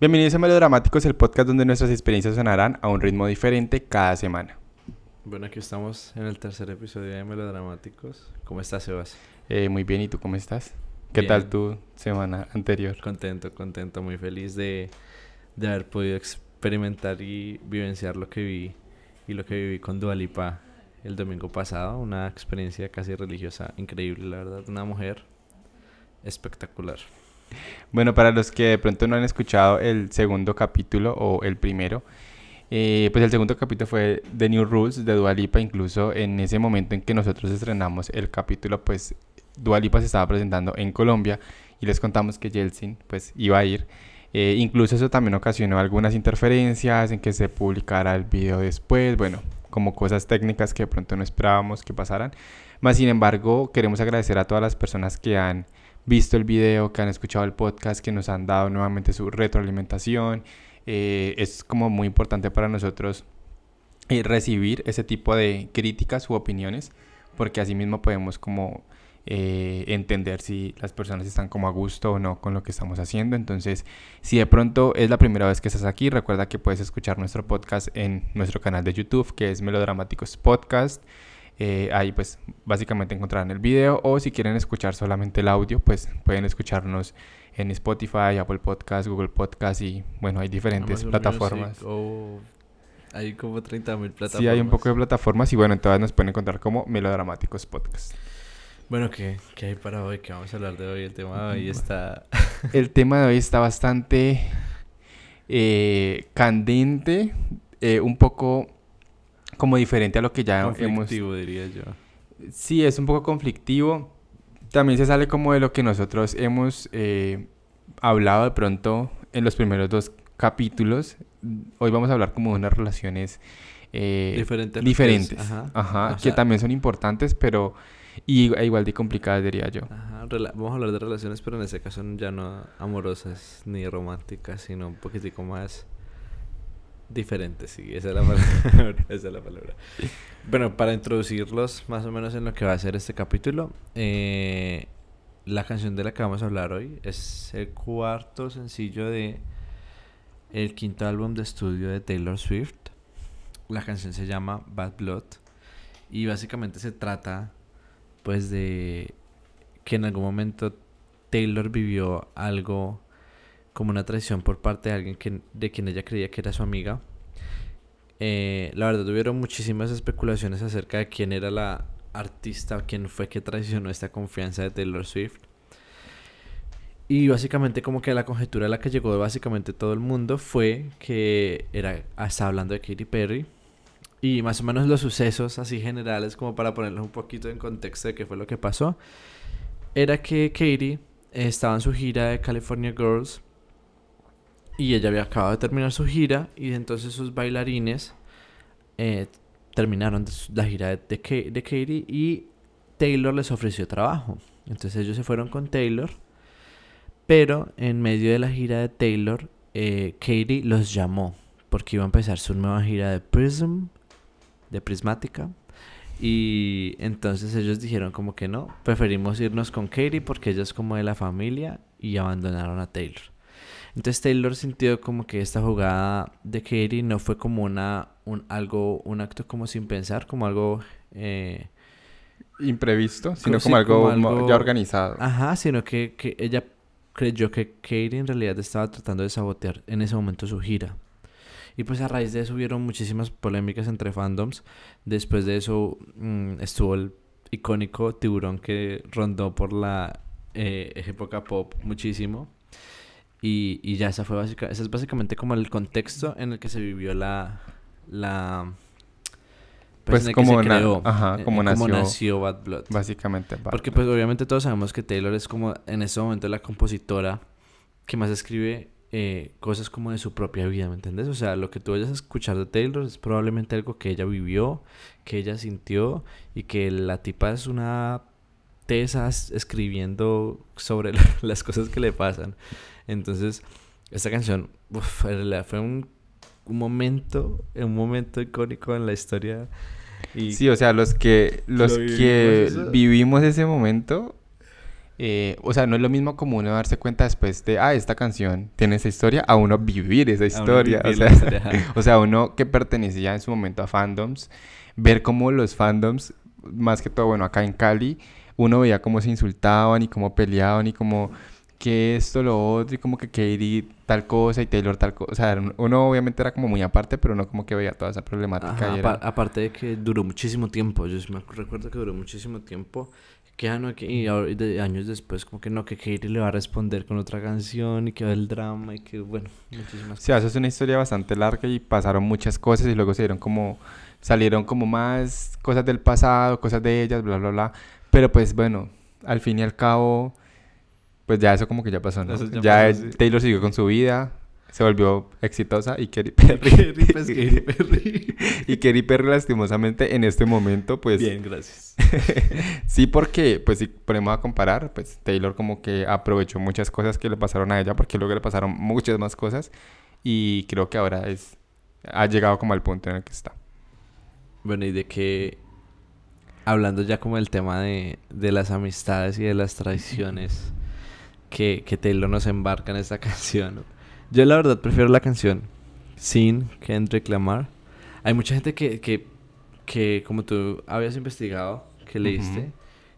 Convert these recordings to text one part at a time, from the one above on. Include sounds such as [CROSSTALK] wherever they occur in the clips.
Bienvenidos a Melodramáticos, el podcast donde nuestras experiencias sonarán a un ritmo diferente cada semana. Bueno, aquí estamos en el tercer episodio de Melodramáticos. ¿Cómo estás, Sebas? Eh, muy bien, ¿y tú cómo estás? ¿Qué Bien. tal tu semana anterior? Contento, contento, muy feliz de, de haber podido experimentar y vivenciar lo que vi y lo que viví con Dualipa el domingo pasado. Una experiencia casi religiosa increíble, la verdad. Una mujer espectacular. Bueno, para los que de pronto no han escuchado el segundo capítulo o el primero, eh, pues el segundo capítulo fue The New Rules de Dua Lipa. Incluso en ese momento en que nosotros estrenamos el capítulo, pues Dua Lipa se estaba presentando en Colombia y les contamos que Yeltsin pues iba a ir. Eh, incluso eso también ocasionó algunas interferencias en que se publicara el video después, bueno, como cosas técnicas que de pronto no esperábamos que pasaran. Más sin embargo, queremos agradecer a todas las personas que han visto el video, que han escuchado el podcast, que nos han dado nuevamente su retroalimentación. Eh, es como muy importante para nosotros eh, recibir ese tipo de críticas u opiniones, porque así mismo podemos como eh, entender si las personas están como a gusto o no con lo que estamos haciendo. Entonces, si de pronto es la primera vez que estás aquí, recuerda que puedes escuchar nuestro podcast en nuestro canal de YouTube, que es Melodramáticos Podcast. Eh, ahí pues básicamente encontrarán el video o si quieren escuchar solamente el audio pues pueden escucharnos en Spotify, Apple Podcast, Google Podcast y bueno hay diferentes Amazon plataformas. Music, hay como 30 mil plataformas. Sí hay un poco de plataformas y bueno en todas nos pueden encontrar como Melodramáticos Podcast. Bueno, ¿qué, ¿qué hay para hoy? ¿Qué vamos a hablar de hoy? El tema de hoy está... [LAUGHS] El tema de hoy está bastante eh, candente, eh, un poco como diferente a lo que ya hemos conflictivo, diría yo. Sí, es un poco conflictivo. También se sale como de lo que nosotros hemos eh, hablado de pronto en los primeros dos capítulos. Hoy vamos a hablar como de unas relaciones eh, Diferente a lo que es, diferentes. ajá. Ajá, que sea- también son importantes, pero y, e igual de complicadas, diría yo. Ajá, vamos a hablar de relaciones, pero en este caso ya no amorosas ni románticas, sino un poquitico más diferentes, sí, esa es la [LAUGHS] palabra. esa es la palabra. Bueno, para introducirlos más o menos en lo que va a ser este capítulo, eh, la canción de la que vamos a hablar hoy es el cuarto sencillo de el quinto álbum de estudio de Taylor Swift. La canción se llama Bad Blood y básicamente se trata pues de que en algún momento Taylor vivió algo como una traición por parte de alguien que, de quien ella creía que era su amiga. Eh, la verdad, tuvieron muchísimas especulaciones acerca de quién era la artista, quién fue que traicionó esta confianza de Taylor Swift. Y básicamente como que la conjetura a la que llegó básicamente todo el mundo fue que era, estaba hablando de Katy Perry. Y más o menos los sucesos así generales, como para ponerlos un poquito en contexto de qué fue lo que pasó, era que Katie estaba en su gira de California Girls y ella había acabado de terminar su gira y entonces sus bailarines eh, terminaron la gira de, de, de Katie y Taylor les ofreció trabajo. Entonces ellos se fueron con Taylor, pero en medio de la gira de Taylor, eh, Katie los llamó porque iba a empezar su nueva gira de Prism, de Prismática. Y entonces ellos dijeron como que no, preferimos irnos con Katie porque ella es como de la familia y abandonaron a Taylor. Entonces Taylor sintió como que esta jugada de Katie no fue como una un algo un acto como sin pensar, como algo eh, Imprevisto, sino Como sí, algo- ya organizado. Ajá, sino que, que ella creyó que Katie en realidad estaba tratando de sabotear en ese momento su gira. Y pues a raíz de eso hubieron muchísimas polémicas entre fandoms. Después de eso mm, estuvo el icónico tiburón que rondó por la eh, época pop muchísimo. Y, y ya esa fue básica, ese es básicamente como el contexto en el que se vivió la... la Pues el como que se na- creó, ajá, eh, como eh, nació- nació Bad Blood. Básicamente. Bad Porque Blood. pues obviamente todos sabemos que Taylor es como en ese momento la compositora que más escribe eh, cosas como de su propia vida, ¿me entiendes? O sea, lo que tú vayas a escuchar de Taylor es probablemente algo que ella vivió, que ella sintió y que la tipa es una tesa es- escribiendo sobre la- [LAUGHS] las cosas que le pasan. Entonces, esta canción uf, en realidad fue un, un momento, un momento icónico en la historia. Y Sí, o sea, los que, los Lo que vivimos eso. vivimos ese momento, eh, o sea, no es lo mismo como uno darse cuenta después de, ah, esta canción tiene esa historia, a uno vivir esa historia. o, sea, [LAUGHS] o sea, uno que pertenecía en su momento a fandoms, ver cómo los fandoms, más que todo, bueno, acá en Cali, uno veía cómo se insultaban y cómo peleaban y cómo que esto, lo otro, y como que Katie tal cosa y Taylor tal cosa. O sea, uno obviamente era como muy aparte, pero no como que veía toda esa problemática. Aparte de que duró muchísimo tiempo, yo me recuerdo que duró muchísimo tiempo. Que ah, no, que, y de, años después, como que no, que Katie le va a responder con otra canción y que va el drama y que, bueno, muchísimas sí, eso es una historia bastante larga y pasaron muchas cosas y luego se dieron como, salieron como más cosas del pasado, cosas de ellas, bla, bla, bla. Pero pues bueno, al fin y al cabo pues ya eso como que ya pasó, ¿no? ya, Taylor siguió con su vida, se volvió exitosa y Katy Perry. [LAUGHS] Pues, [LAUGHS] Perry. y Katy Perry lastimosamente en este momento, pues... Bien, gracias. [LAUGHS] sí, porque, pues si ponemos a comparar, pues Taylor como que aprovechó muchas cosas que le pasaron a ella, porque luego le pasaron muchas más cosas y creo que ahora es... Ha llegado como al punto en el que está. Bueno, y de que... Hablando ya como el tema de, de las amistades y de las traiciones que, que Taylor nos embarca en esta [LAUGHS] canción. Yo la verdad prefiero la canción sin Kendrick Lamar. Hay mucha gente que, que, que como tú habías investigado, que leíste,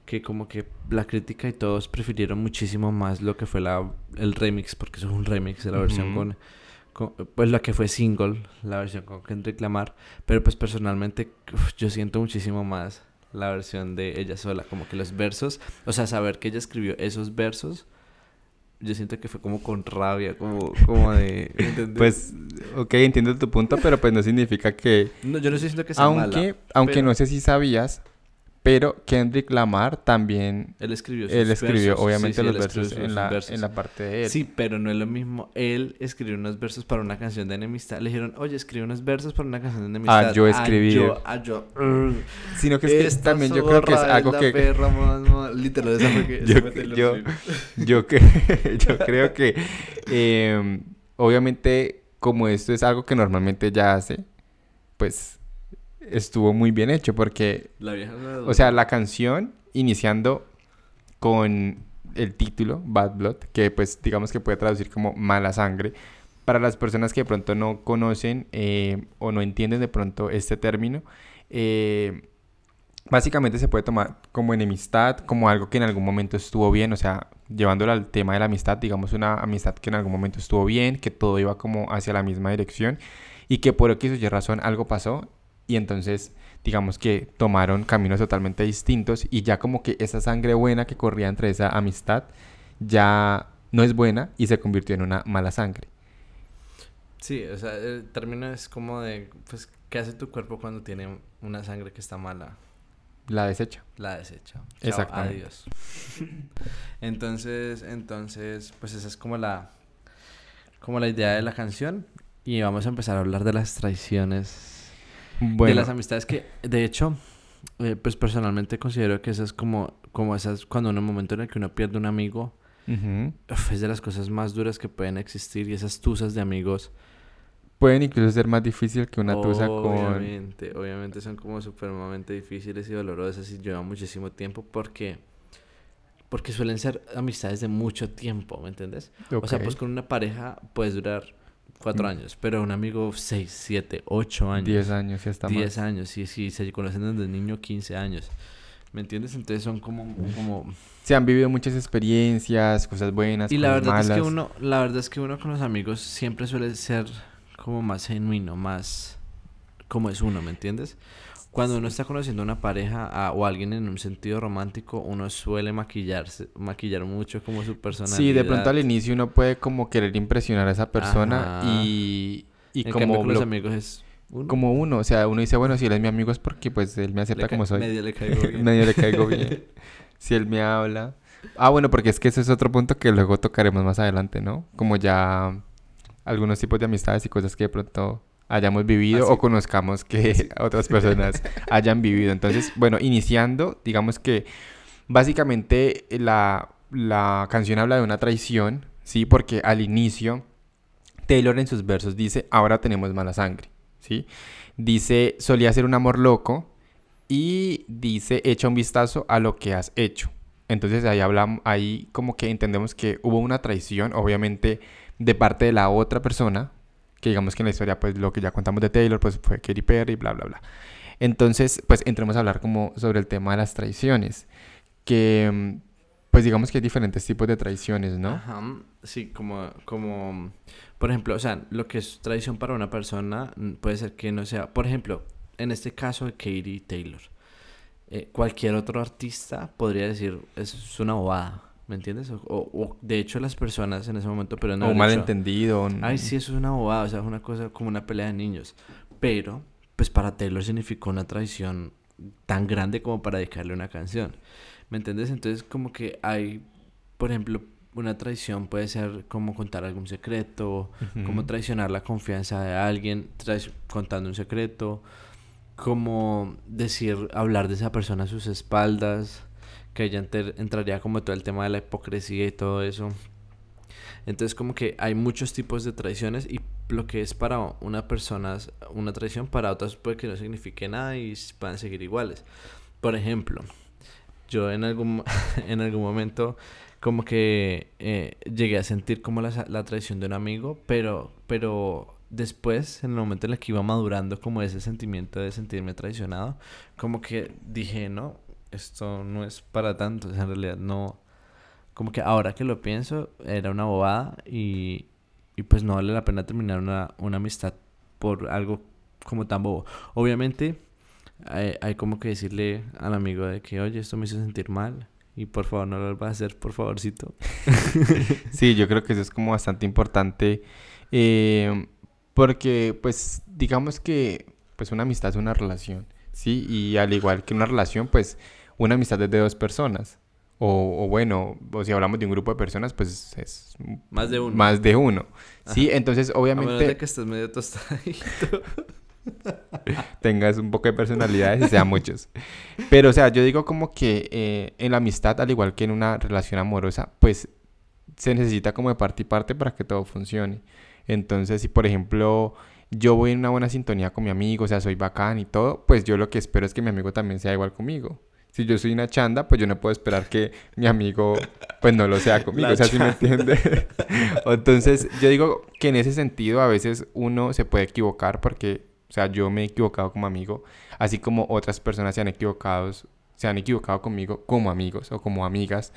que como que la crítica y todos prefirieron muchísimo más lo que fue la, el remix, porque eso es un remix de la versión con, pues la que fue single, la versión con Kendrick Lamar, pero pues personalmente yo siento muchísimo más la versión de ella sola, como que los versos, o sea, saber que ella escribió esos versos yo siento que fue como con rabia, como, como de... [LAUGHS] Pues, ok, entiendo tu punto, pero pues no significa que... No, yo no estoy diciendo que sea aunque, Aunque no sé si sabías, pero Kendrick Lamar también... Él escribió Él escribió, obviamente, los versos, en la, en la parte de él. Sí, pero no es lo mismo. Él escribió unos versos para una canción de enemistad. Le dijeron, oye, escribe unos versos para una canción de enemistad. Ah, yo escribí. Ah, yo, ah, yo. [LAUGHS] Sino que es que también yo creo que es algo que... Perra, literal, esa fue que... [LAUGHS] yo, [LAUGHS] yo, que, yo creo que... Eh, obviamente, como esto es algo que normalmente ya hace, pues estuvo muy bien hecho porque, o sea, la canción iniciando con el título Bad Blood, que pues digamos que puede traducir como mala sangre, para las personas que de pronto no conocen eh, o no entienden de pronto este término, eh, básicamente se puede tomar como enemistad, como algo que en algún momento estuvo bien, o sea, llevándolo al tema de la amistad, digamos una amistad que en algún momento estuvo bien, que todo iba como hacia la misma dirección y que por X o Y razón algo pasó y entonces digamos que tomaron caminos totalmente distintos y ya como que esa sangre buena que corría entre esa amistad ya no es buena y se convirtió en una mala sangre. Sí, o sea, el término es como de, pues, ¿qué hace tu cuerpo cuando tiene una sangre que está mala? La desecha. La desecha. Exacto. Adiós. [LAUGHS] entonces, entonces, pues esa es como la, como la idea de la canción y vamos a empezar a hablar de las traiciones de las amistades que, de hecho, eh, pues personalmente considero que esas como, como esas, cuando en un momento en el que uno pierde un amigo, es de las cosas más duras que pueden existir y esas tusas de amigos. Pueden incluso ser más difícil que una tusa con... Obviamente, obviamente son como supremamente difíciles y dolorosas y llevan muchísimo tiempo porque... Porque suelen ser amistades de mucho tiempo, ¿me entiendes? O sea, pues con una pareja puedes durar cuatro mm. años, pero un amigo seis, siete, ocho años. Diez años, ya está Diez años, sí, sí, se conocen desde niño, quince años. ¿Me entiendes? Entonces son como, como... Se han vivido muchas experiencias, cosas buenas, Y la verdad es que uno, la verdad es que uno con los amigos siempre suele ser como más genuino, más como es uno, ¿me entiendes? Cuando uno está conociendo a una pareja o alguien en un sentido romántico, uno suele maquillarse, maquillar mucho como su personalidad. Sí, de pronto al inicio uno puede como querer impresionar a esa persona y, y como con los amigos es uno. como uno, o sea, uno dice, bueno, si él es mi amigo es porque pues él me acepta como soy. Medio le caigo [LAUGHS] bien. medio le caigo bien. [LAUGHS] si él me habla. Ah, bueno, porque es que ese es otro punto que luego tocaremos más adelante, ¿no? Como ya algunos tipos de amistades y cosas que de pronto hayamos vivido o conozcamos que [LAUGHS] otras personas [LAUGHS] hayan vivido. Entonces, bueno, iniciando, digamos que básicamente la, la canción habla de una traición, ¿sí? Porque al inicio, Taylor en sus versos dice, ahora tenemos mala sangre, ¿sí? Dice, solía ser un amor loco y dice, echa un vistazo a lo que has hecho, Entonces ahí hablamos, ahí como que entendemos que hubo una traición, obviamente, de parte de la otra persona, digamos que en la historia, pues lo que ya contamos de Taylor, pues fue Katy Perry, bla, bla, bla. Entonces, pues entremos a hablar como sobre el tema de las traiciones, que mm, pues digamos que hay diferentes tipos de traiciones, ¿no? Ajá, sí, como, como, por ejemplo, o sea, lo que es traición para una persona mm, puede ser que no sea, por ejemplo, en este caso de Katie Taylor, eh, cualquier otro artista podría decir, es una bobada, ¿me entiendes? O, o, de hecho las personas en ese momento, pero no... O malentendido. Ay, sí, eso es una bobada, o sea, es una cosa como una pelea de niños, pero, pues para Taylor significó una traición tan grande como para dedicarle una canción. ¿Me entiendes? Entonces como que hay, por ejemplo, una traición puede ser como contar algún secreto, como traicionar la confianza de alguien, contando un secreto, como decir, hablar de esa persona a sus espaldas, que ella entraría como todo el tema de la hipocresía y todo eso. Entonces como que hay muchos tipos de traiciones y lo que es para una persona una traición, para otras puede que no signifique nada y puedan seguir iguales. Por ejemplo, yo en algún, [LAUGHS] en algún momento como que eh, llegué a sentir como la, la, traición de un amigo, pero, pero después, en el momento en el que iba madurando como ese sentimiento de sentirme traicionado, como que dije, no, esto no es para tanto, en realidad no, como que ahora que lo pienso, era una bobada y, y pues no vale la pena terminar una, una amistad por algo como tan bobo. Obviamente hay, como que decirle al amigo de que, oye, esto me hizo sentir mal y por favor no lo vas a hacer, por favorcito. [LAUGHS] sí, yo creo que eso es como bastante importante eh, porque pues digamos que pues una amistad es una relación, ¿sí? Y al igual que una relación, pues una amistad es de dos personas. O, o, bueno, o si hablamos de un grupo de personas, pues es más de uno. Más de uno. Sí, entonces obviamente. A que estés medio tostadito. [LAUGHS] tengas un poco de personalidad y sean muchos. Pero, o sea, yo digo como que eh, en la amistad, al igual que en una relación amorosa, pues se necesita como de parte y parte para que todo funcione. Entonces, si por ejemplo yo voy en una buena sintonía con mi amigo, o sea, soy bacán y todo, pues yo lo que espero es que mi amigo también sea igual conmigo. Si yo soy una chanda, pues yo no puedo esperar que mi amigo, pues no lo sea [LAUGHS] conmigo, o sea, si me entiende? [LAUGHS] Entonces, yo digo que en ese sentido a veces uno se puede equivocar porque o sea, yo me he equivocado como amigo, así como otras personas se han equivocado, se han equivocado conmigo como amigos o como amigas.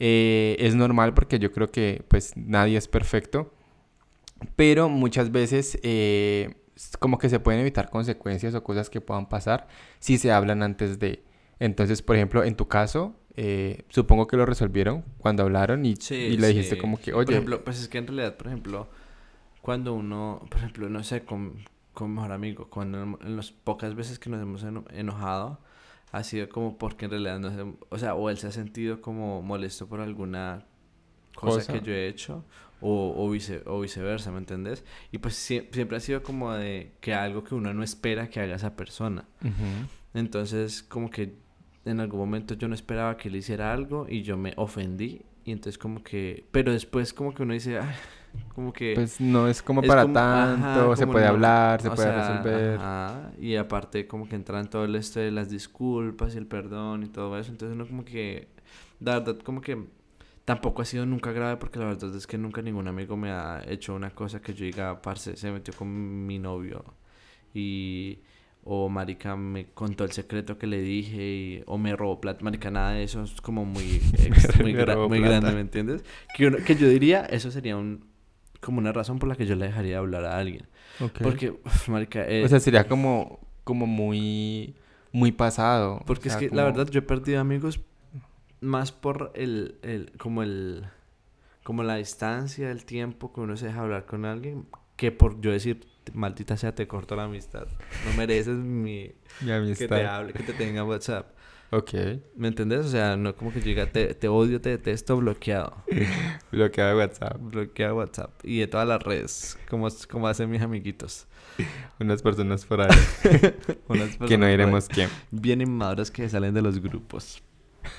Eh, es normal porque yo creo que pues nadie es perfecto, pero muchas veces eh, como que se pueden evitar consecuencias o cosas que puedan pasar si se hablan antes de. Entonces, por ejemplo, en tu caso, eh, supongo que lo resolvieron cuando hablaron y, le dijiste como que, oye... Por ejemplo, pues es que en realidad, por ejemplo, cuando uno, por ejemplo, no sé, con, con mejor amigo. Cuando en las pocas veces que nos hemos enojado, ha sido como porque en realidad no o sea, o él se ha sentido como molesto por alguna cosa, que yo he hecho, o, o, vice, o viceversa, ¿me entendés? Y pues siempre ha sido como de que algo que uno no espera que haga esa persona. Entonces, como que en algún momento yo no esperaba que él hiciera algo y yo me ofendí. Y entonces como que, pero después como que uno dice, Ay, como que... Pues no es como para tanto, se puede hablar, se puede resolver. y aparte como que entra en todo el este de las disculpas y el perdón y todo eso, entonces uno como que, la verdad como que tampoco ha sido nunca grave porque la verdad es que nunca ningún amigo me ha hecho una cosa que yo diga, parce, se metió con mi novio y o marica me contó el secreto que le dije y, o me robó plata, marica nada de eso es como muy [LAUGHS] muy, muy grande, ¿me entiendes? Que, que yo diría, eso sería un como una razón por la que yo le dejaría hablar a alguien. Porque, marica... Eh, o sea, sería como, como muy, muy pasado. Porque es que, la verdad, yo he perdido amigos más por el, el, como el, como la distancia, el tiempo que uno se deja hablar con alguien, que por yo decir, maldita sea, te corto la amistad. No mereces mi... [LAUGHS] mi amistad. Que te hable, que te tenga WhatsApp. Ok. ¿Me entendés? O sea, no como que llega, te, te odio, te detesto, bloqueado. [LAUGHS] bloqueado de WhatsApp. Bloqueado de WhatsApp. Y de todas las redes, como, como hacen mis amiguitos. [LAUGHS] Unas personas por ahí. Unas personas que no diremos quién. Bien inmaduras que salen de los grupos.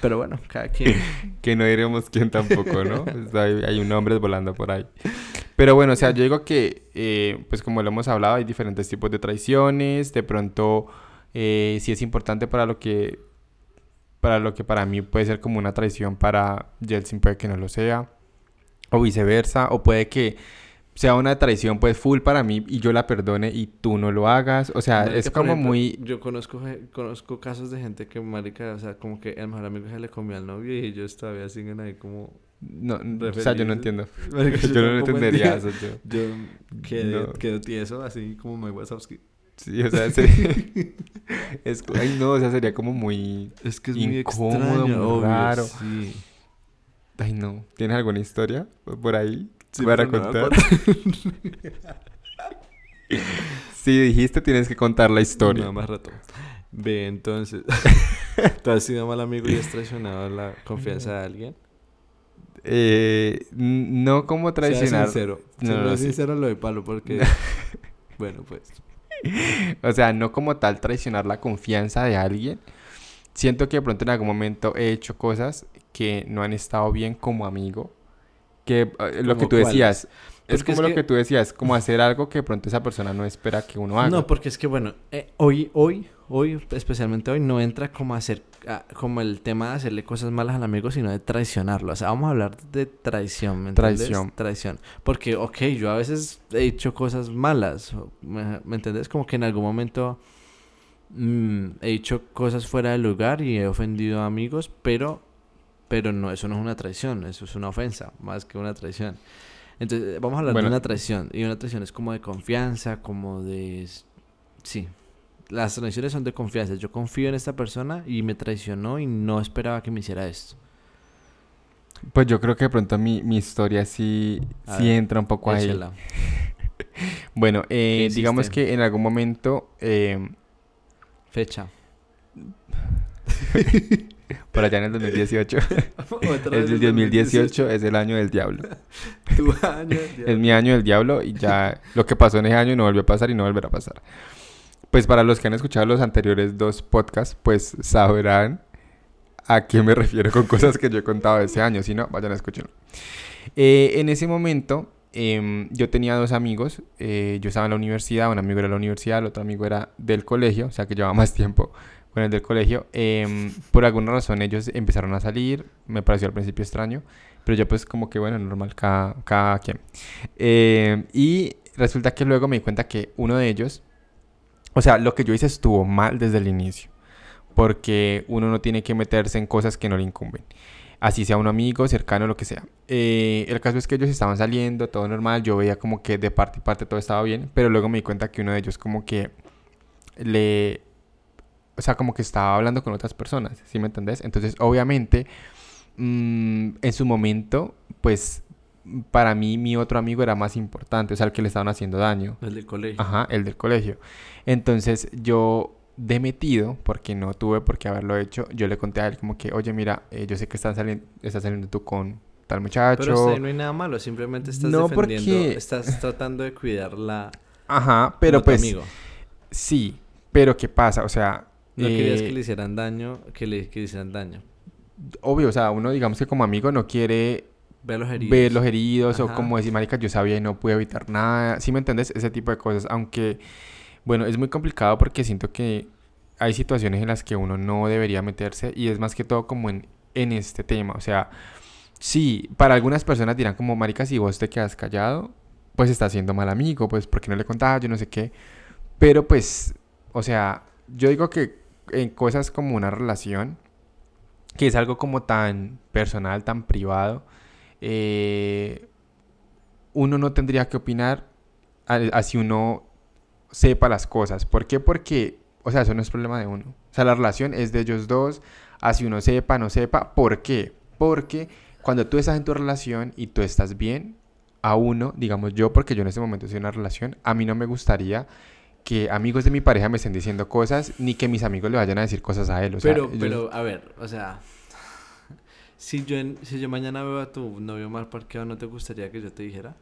Pero bueno, cada quien. que no diremos quién tampoco, ¿no? hay, hay, un hombre volando por ahí. Pero bueno, o sea, yo digo que, eh, pues como lo hemos hablado, hay diferentes tipos de traiciones. De pronto, eh, sí es importante para lo que para lo que para mí puede ser como una traición, para Jelsin puede que no lo sea, o viceversa, o puede que sea una traición pues full para mí y yo la perdone y tú no lo hagas, o sea, es como muy... Yo conozco, conozco casos de gente que, marica, o sea, como que el mejor amigo se le comió al novio y ellos todavía siguen ahí como... No, o sea, yo no entiendo. [LAUGHS] [LAUGHS] yo, no entendería eso. Yo, yo quedo, quedo tieso, así como Mike Wazowski. Sí, o sea, sería... [LAUGHS] es, ay, no, o sea, sería como muy... Es que es incómodo, muy, extraño, raro. Sí. Ay, no. ¿Tienes alguna historia por ahí sí, para contar? sí, dijiste, tienes que contar la historia. No, más rato. Ve, entonces... ¿Tú has sido mal amigo y has traicionado la confianza de alguien? Eh, no como traicionar. Sea sincero. No, es sincero lo de palo porque... [LAUGHS] bueno, pues... [LAUGHS] o sea, no como tal traicionar la confianza de alguien. Siento que de pronto en algún momento he hecho cosas que no han estado bien como amigo. Que eh, lo que tú decías, es como lo que... tú decías, como hacer algo que de pronto esa persona no espera que uno haga. No, porque es que bueno, eh, hoy, hoy, hoy, especialmente hoy, no entra como hacer, como el tema de hacerle cosas malas al amigo, sino de traicionarlo. O sea, vamos a hablar de traición, ¿me entiendes? Traición. Traición. Porque, ok, yo a veces he hecho cosas malas, ¿me, ¿me entiendes? Como que en algún momento mm, he hecho cosas fuera del lugar y he ofendido a amigos, pero, pero no, eso no es una traición, eso es una ofensa, más que una traición. Entonces, vamos a hablar de una traición. Y una traición es como de confianza, como de... Sí, las traiciones son de confianza. Yo confío en esta persona y me traicionó y no esperaba que me hiciera esto. Pues yo creo que de pronto mi, mi historia sí, sí entra un poco ahí. [LAUGHS] bueno, eh, digamos que en algún momento... Eh, Fecha. [LAUGHS] Por allá en el 2018. [LAUGHS] es el 2018 es el año del diablo. [LAUGHS] Tu año del diablo. Es mi año del diablo y ya lo que pasó en ese año no volvió a pasar y no volverá a pasar. Pues para los que han escuchado los anteriores dos podcasts, pues sabrán a qué me refiero con cosas que yo he contado ese año. Si no, vayan a escucharlo. Eh, en ese momento, em, yo tenía dos amigos. Eh, yo estaba en la universidad, un amigo era de la universidad, el otro amigo era del colegio, o sea que llevaba más tiempo con el del colegio. Em, por alguna razón ellos empezaron a salir, me pareció al principio extraño, pero yo pues como que bueno, normal, cada, cada quien. Em, y resulta que luego me di cuenta que uno de ellos o sea, lo que yo hice estuvo mal desde el inicio. Porque uno no tiene que meterse en cosas que no le incumben. Así sea un amigo, cercano, lo que sea. Eh, el caso es que ellos estaban saliendo, todo normal. Yo veía como que de parte y parte todo estaba bien. Pero luego me di cuenta que uno de ellos como que le... O sea, como que estaba hablando con otras personas. ¿Sí me entendés? Entonces, obviamente, mmm, en su momento, pues para mí mi otro amigo era más importante, o sea, el que le estaban haciendo daño. El del colegio. Ajá, el del colegio. Entonces yo de metido, porque no tuve por qué haberlo hecho, yo le conté a él como que, oye, mira, eh, yo sé que estás saliendo, estás saliendo tú con tal muchacho. Pero no hay nada malo, simplemente estás no defendiendo, porque... estás [LAUGHS] tratando de cuidar la... Ajá, pero pues... Amigo. Sí, pero ¿qué pasa? O sea... No querías que le hicieran daño, que le, que le hicieran daño. Obvio, o sea, uno digamos que como amigo no quiere ver los heridos, ver los heridos o como decir, marica, yo sabía y no pude evitar nada. ¿Sí me entiendes? Ese tipo de cosas, aunque, bueno, es muy complicado porque siento que hay situaciones en las que uno no debería meterse y es más que todo como en, en este tema. O sea, sí, para algunas personas dirán como, marica, si vos te quedas callado, pues estás siendo mal amigo, pues porque no le contaba, yo no sé qué. Pero pues, o sea, yo digo que en cosas como una relación, que es algo como tan personal, tan privado, eh, uno no tendría que opinar así uno sepa las cosas. ¿Por qué? Porque, o sea, eso no es problema de uno. O sea, la relación es de ellos dos, así uno sepa, no sepa. ¿Por qué? Porque cuando tú estás en tu relación y tú estás bien, a uno, digamos yo, porque yo en este momento estoy en una relación, a mí no me gustaría que amigos de mi pareja me estén diciendo cosas, ni que mis amigos le vayan a decir cosas a él. O pero, pero, a ver, o sea, si yo, si yo mañana veo a tu novio mal parqueado, ¿no te gustaría que yo te dijera?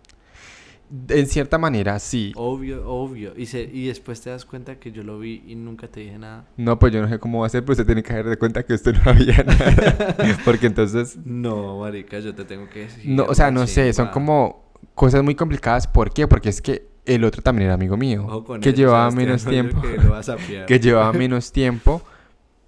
En cierta manera, sí. Obvio, obvio. Y, se, y después te das cuenta que yo lo vi y nunca te dije nada. No, pues yo no sé cómo va a ser, pero usted tiene que dar de cuenta que usted no había nada. [LAUGHS] Porque entonces... No, marica, yo te tengo que decir. No, o sea, no sé, son como cosas muy complicadas. ¿Por qué? Porque es que el otro también era amigo mío. que llevaba menos tiempo. Que, [LAUGHS] que llevaba menos tiempo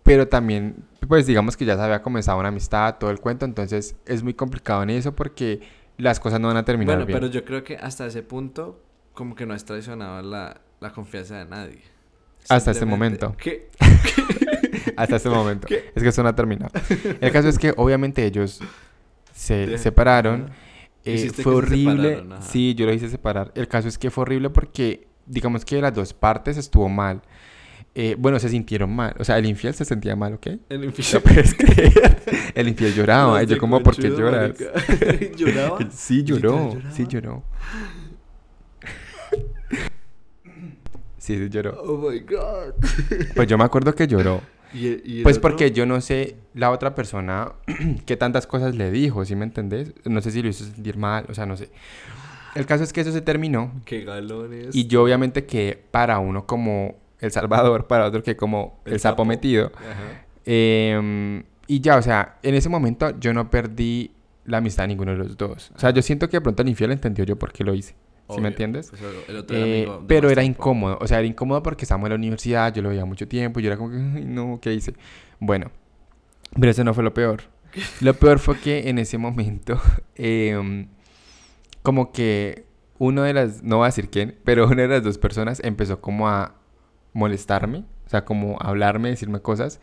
pero también, pues digamos que ya se había comenzado una amistad, todo el cuento, entonces es muy complicado en eso porque las cosas no van a terminar Bueno, bien. pero yo creo que hasta ese punto, como que no has traicionado la, la confianza de nadie. Hasta este Simplemente- momento. ¿Qué? [LAUGHS] Hasta este momento. ¿Qué? Es que eso no ha terminado. El caso es que obviamente ellos se [LAUGHS] separaron. Eh, fue horrible. Sí, yo lo hice separar. El caso es que fue horrible porque, digamos que de las dos partes estuvo mal. Eh, bueno, se sintieron mal. O sea, el infiel se sentía mal, ¿ok? El No infiel. puedes creer. [LAUGHS] El infiel lloraba. Y yo como, ¿por qué lloras? [LAUGHS] ¿Lloraba? [LAUGHS] Sí, lloró. ¿Literal Sí, lloró. Sí, sí, lloró. Oh my god. Pues yo me acuerdo que lloró. ¿Y el- y el Pues otro? porque yo no sé la otra persona [CLEARS THROAT] qué tantas cosas le dijo, ¿sí me entendés? No sé si lo hizo sentir mal, o sea, no sé. El caso es que eso se terminó Qué galones. y yo obviamente que para uno como El Salvador, para otro que como el, El sapo sapo. metido. Ajá. Em, y ya, o sea, en ese momento yo no perdí la amistad de ninguno de los dos. O sea, yo siento que de pronto el infiel entendió yo por qué lo hice. ¿Sí Obvio. me entiendes? Pues el- otro era Eh, amigo pero era incómodo, o sea, era incómodo porque estábamos en la universidad, yo lo veía mucho tiempo yo era como que, "Ay, no, ¿qué hice? Bueno, pero eso no fue lo peor. Lo peor fue que en ese momento, [LAUGHS] em, como que uno de las, no voy a decir quién, pero una de las dos personas empezó como a molestarme, o sea, como a hablarme, decirme cosas.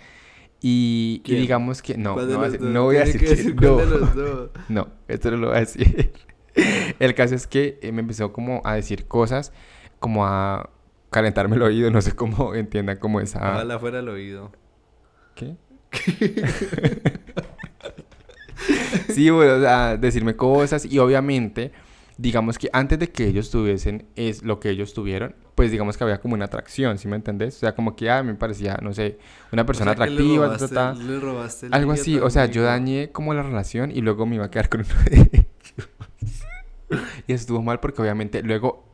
Y, y ¿Quién? decimos que no, ¿Cuál de no, voy a decir- no voy a decir quién, decir cuál no. [LAUGHS] No, esto no lo voy a decir. [LAUGHS] El caso es que eh, me empezó como a decir cosas, como a calentarme el oído, no sé cómo [LAUGHS] entiendan como esa... Ojalá fuera el oído. ¿Qué? [LAUGHS] sí, bueno, o sea, decirme cosas y obviamente, digamos que antes de que ellos tuviesen es lo que ellos tuvieron, pues digamos que había como una atracción, ¿sí me entendés? O sea, como que ah, me parecía, no sé, una persona O sea, atractiva, robaste- ta, ta, Algo a así, o sea, yo dañé como la relación y luego me iba a quedar con uno de ellos. [LAUGHS] y estuvo mal porque obviamente luego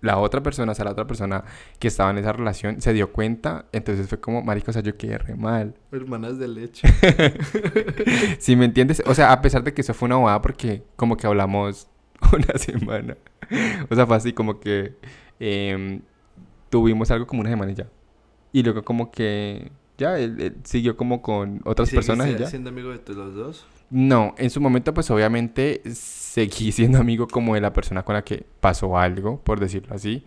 la otra persona, o sea, la otra persona que estaba en esa relación se dio cuenta, entonces fue como, marico, o sea, yo quedé re mal. Hermanas de leche. [LAUGHS] Si me entiendes, o sea, a pesar de que eso fue una bobada porque como que hablamos [LAUGHS] una semana. O sea, fue así como que em, tuvimos algo como una semana y ya. Y luego como que ya, él, él siguió como con otras ¿Y personas y ya. siendo amigo de los dos? No, en su momento pues obviamente seguí [LAUGHS] siendo amigo como de la persona con la que pasó algo, por decirlo así.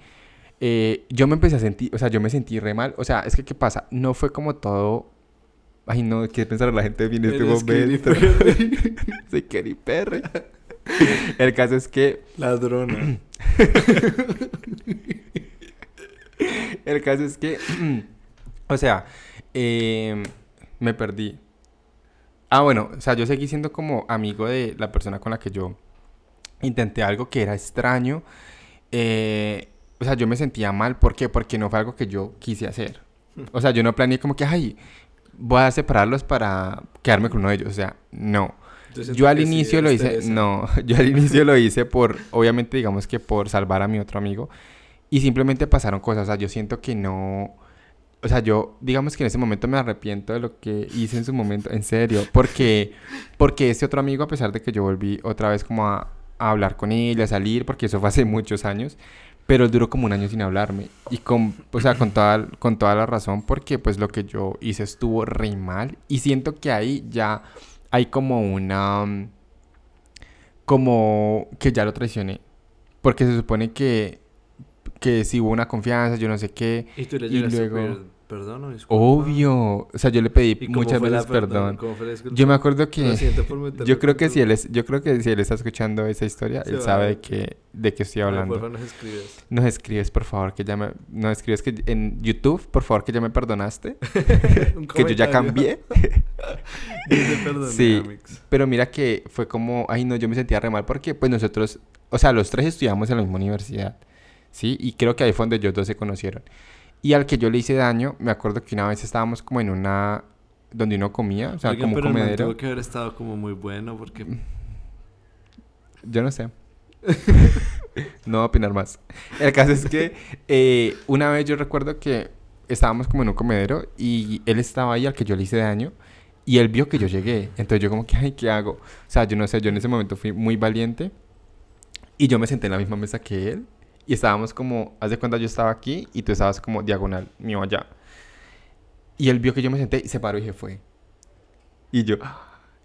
Eh, yo me empecé a sentir, o sea, yo me sentí re mal. O sea, es que ¿qué pasa? No fue como todo... Ay, no, ¿qué pensar la gente en este momento? Soy [LAUGHS] Katy Perry. El caso es que... Ladrona. [LAUGHS] El caso es que... [CLEARS THROAT] o sea, em, me perdí. Ah, bueno, o sea, yo seguí siendo como amigo de la persona con la que yo intenté algo que era extraño. Eh, o sea, yo me sentía mal. ¿Por qué? Porque no fue algo que yo quise hacer. O sea, yo no planeé como que, ay, voy a separarlos para quedarme con uno de ellos. O sea, no. Yo al inicio lo hice, no, [LAUGHS] yo al inicio lo hice por, obviamente digamos que por salvar a mi otro amigo y simplemente pasaron cosas, o sea, yo siento que no, o sea, yo digamos que en ese momento me arrepiento de lo que hice en su momento, en serio, porque, porque ese otro amigo, a pesar de que yo volví otra vez como a, a hablar con él, a salir, porque eso fue hace muchos años, pero él duró como un año sin hablarme y con, o sea, con toda, con toda la razón, porque pues lo que yo hice estuvo re mal y siento que ahí ya hay como una... Como que ya lo traicioné. Porque se supone que, que si hubo una confianza, yo no sé qué. ¿Y tú le Y luego- perdón o disculpa? Obvio. O sea, yo le pedí ¿Y cómo muchas veces perdón. Yo me acuerdo Lo que... siento por meterme Yo creo que si él es, yo creo que si él está escuchando esa historia, Se él sabe de qué, de qué estoy hablando. porfa, nos escribes. Nos escribes, por favor, que ya me... Nos escribes que en YouTube, por favor, que ya me perdonaste. [LAUGHS] [LAUGHS] Que yo ya cambié. [LAUGHS] Perdoné, Sí. Pero mira que fue como, ay no, yo me sentía re mal porque pues nosotros, o sea, los tres estudiamos en la misma universidad, ¿sí? Y creo que ahí fue donde ellos dos se conocieron. Y al que yo le hice daño, me acuerdo que una vez estábamos como en una, donde uno comía, o sea, Oigan, como pero comedero. tuvo que haber estado como muy bueno porque... Yo no sé. [LAUGHS] no voy a opinar más. El caso es que eh, una vez yo recuerdo que estábamos como en un comedero y él estaba ahí al que yo le hice daño y él vio que yo llegué. Entonces yo como que, ay, ¿qué hago? O sea, yo no sé, yo en ese momento fui muy valiente y yo me senté en la misma mesa que él y estábamos como, haz de cuenta yo estaba aquí y tú estabas como diagonal mío allá. Y él vio que yo me senté y se paró y se fue. Y yo,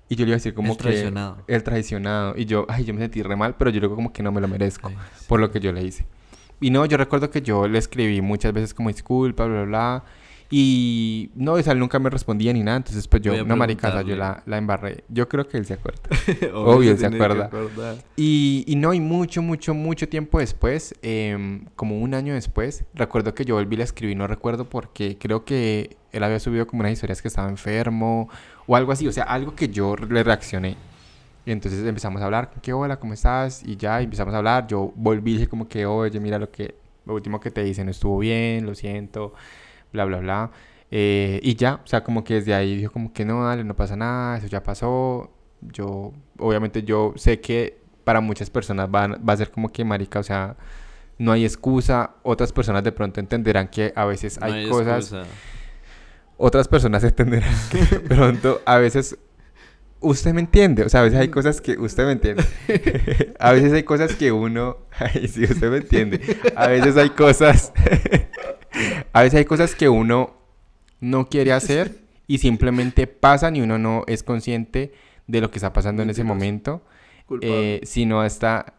y yo le iba a decir como El que... traicionado. El traicionado. Y yo, ay, yo me sentí re mal, pero yo luego como que no me lo merezco Ay, sí. por lo que yo le hice. Y no, yo recuerdo que yo le escribí muchas veces como disculpa, bla, bla, bla. Y no, él nunca me respondía ni nada. Entonces, pues yo, Voy a no, marica, o sea, yo la, la embarré. Yo creo que él se acuerda. [LAUGHS] Obvio, él se acuerda. Y, y no, y mucho, mucho, mucho tiempo después, em, como un año después, recuerdo que yo volví a escribir, no recuerdo porque creo que él había subido como unas historias que estaba enfermo o algo así, o sea, algo que yo le reaccioné. Y entonces empezamos a hablar, ¿qué hola, cómo estás? Y ya y empezamos a hablar, yo volví y dije como que, oye, mira lo que, lo último que te hice no estuvo bien, lo siento, bla, bla, bla. Eh, y ya, o sea, como que desde ahí dijo como que no, dale, no pasa nada, eso ya pasó. Yo, obviamente yo sé que para muchas personas van, va a ser como que marica, o sea, no hay excusa. Otras personas de pronto entenderán que a veces No hay, cosas, excusa. otras personas [LAUGHS] entenderán que de [LAUGHS] pronto a veces usted me entiende, o sea, a veces hay cosas que usted me entiende. [LAUGHS] a veces hay cosas que uno, ay, sí, usted me entiende. A veces hay cosas a veces hay cosas que uno no quiere hacer y simplemente pasan y uno no es consciente de lo que está pasando en ese momento, eh, sino hasta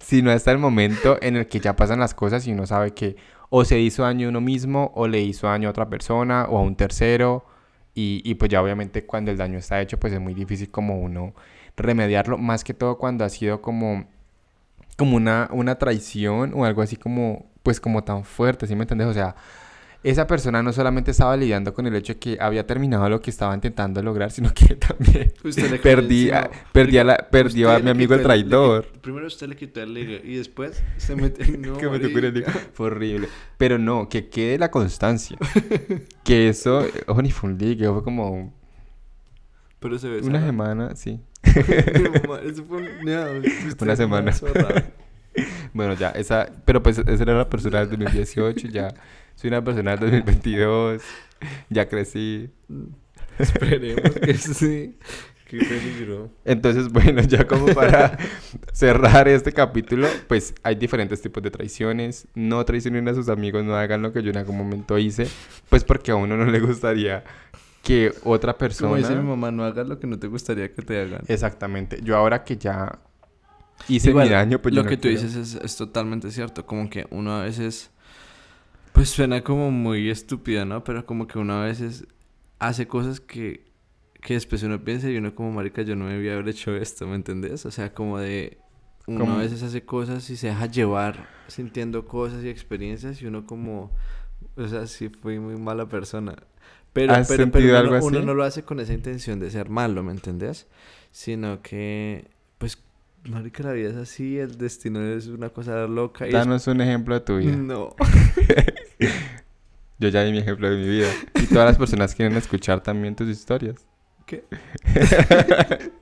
sino hasta el momento en el que ya pasan las cosas y uno sabe que o se hizo daño a uno mismo o le hizo daño a otra persona o a un tercero y, y pues ya obviamente cuando el daño está hecho pues es muy difícil como uno remediarlo más que todo cuando ha sido como como una, una traición o algo así como pues como tan fuerte, ¿sí me entiendes? O sea, esa persona no solamente estaba lidiando con el hecho de que había terminado lo que estaba intentando lograr, sino que [LAUGHS] también Usted le perdí, convenció. a, perdí, a, la, perdió a mi le amigo el le traidor. quitó- primero usted le quitó el ligue y después se metió. [LAUGHS] No. Fue horrible. Pero no, que quede la constancia. [LAUGHS] que eso, ojo, ni fue un ligue, fue como Pero se ve. una semana, sí. Eso fue un- no, Una semana. Bueno, ya, esa, pero pues esa era la persona del 2018, ya soy una persona del 2022, ya crecí. [LAUGHS] Esperemos que sí. Qué peligro. Entonces, bueno, ya como para cerrar este capítulo, pues hay diferentes tipos de traiciones. No traicionen a sus amigos, no hagan lo que yo en algún momento hice, pues porque a uno no le gustaría que otra Como persona... dice mi mamá, no hagas lo que no te gustaría que te hagan. Exactamente. Yo ahora que ya hice Igual, mi daño, pues lo no que tú quiero- dices es, es totalmente cierto. Como que uno a veces. Pues suena como muy estúpido, ¿no? Pero como que uno a veces hace cosas que, que después uno piensa y uno como marica, yo no debía haber hecho esto, ¿me entendés? O sea, como de uno Como- a veces hace cosas y se deja llevar sintiendo cosas y experiencias y uno como, o sea, sí fui muy mala persona. Pero, ¿Has pero, pero uno, algo uno así? no lo hace con esa intención de ser malo, ¿me entendés? Sino que, pues, marica, la vida es así, el destino es una cosa loca y es- Danos un ejemplo de tu vida. No. [LAUGHS] Yo ya di mi ejemplo de mi vida. Y todas las personas quieren escuchar también tus historias. ¿Qué? [LAUGHS]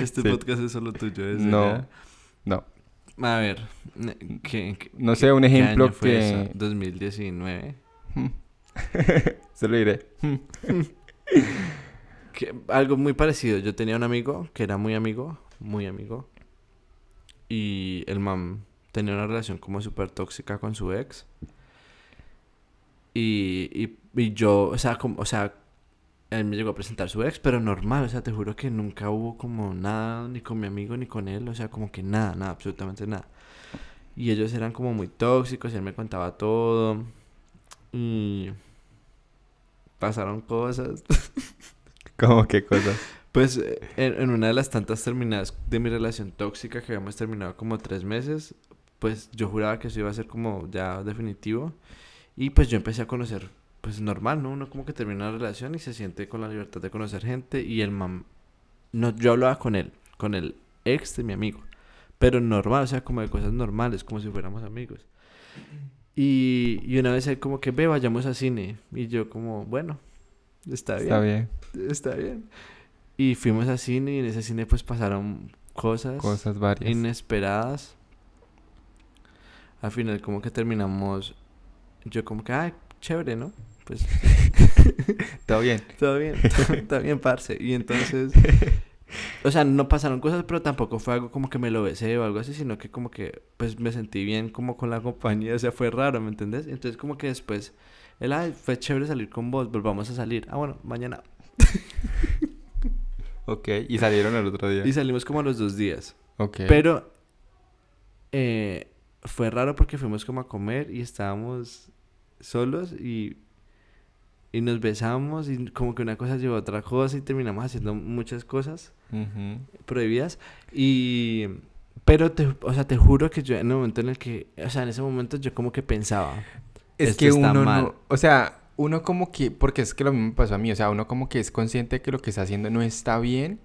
Este Sí. podcast es solo tuyo, ¿es No. No. A ver, ¿qué, qué- No qué- sé, un qué ejemplo año fue que- eso? 2019. [LAUGHS] Se lo diré. Que, algo muy parecido. Yo tenía un amigo que era muy amigo, muy amigo. Y el man tenía una relación como súper tóxica con su ex. Y, y, yo, o sea, como, o sea, él me llegó a presentar su ex, pero normal, o sea, te juro que nunca hubo como nada, ni con mi amigo, ni con él, o sea, como que nada, nada, absolutamente nada. Y ellos eran como muy tóxicos él me contaba todo. Y pasaron cosas. [LAUGHS] ¿Cómo qué cosas? Pues eh, en, en una de las tantas terminadas de mi relación tóxica que habíamos terminado como tres meses, pues yo juraba que eso iba a ser como ya definitivo. Y pues yo empecé a conocer, pues normal, ¿no? Uno como que termina una relación y se siente con la libertad de conocer gente. Y el mam... No, yo hablaba con él, con el ex de mi amigo. Pero normal, o sea, como de cosas normales, como si fuéramos amigos. Y, y una vez él como que, ve, vayamos a cine. Y yo como, bueno, está bien Está bien. está bien. Y fuimos a cine y en ese cine pues pasaron cosas, Cosas varias. inesperadas. Al final como que terminamos, yo como que, ay, chévere, ¿no? Pues [LAUGHS] [LAUGHS] Todo bien. todo bien, todo bien, parce. Y entonces, O sea, no pasaron cosas, pero tampoco fue algo como que me lo besé o algo así, sino que como que pues me sentí bien como con la compañía, o sea, fue raro, ¿me entendés? Entonces como que después, él, ay, fue chévere salir con vos, volvamos a salir. Ah, bueno, mañana. [LAUGHS] Ok, y salieron el otro día. Y salimos como a los dos días. Ok. Pero eh, fue raro porque fuimos como a comer y estábamos solos y, y nos besamos y como que una cosa llevó a otra cosa y terminamos haciendo muchas cosas prohibidas y pero te, o sea, te juro que yo en el momento en el que, o sea, en ese momento yo como que pensaba, Es que uno mal. no, o sea, uno como que, porque es que lo mismo me pasó a mí, o sea, uno como que es consciente de que lo que está haciendo no está bien,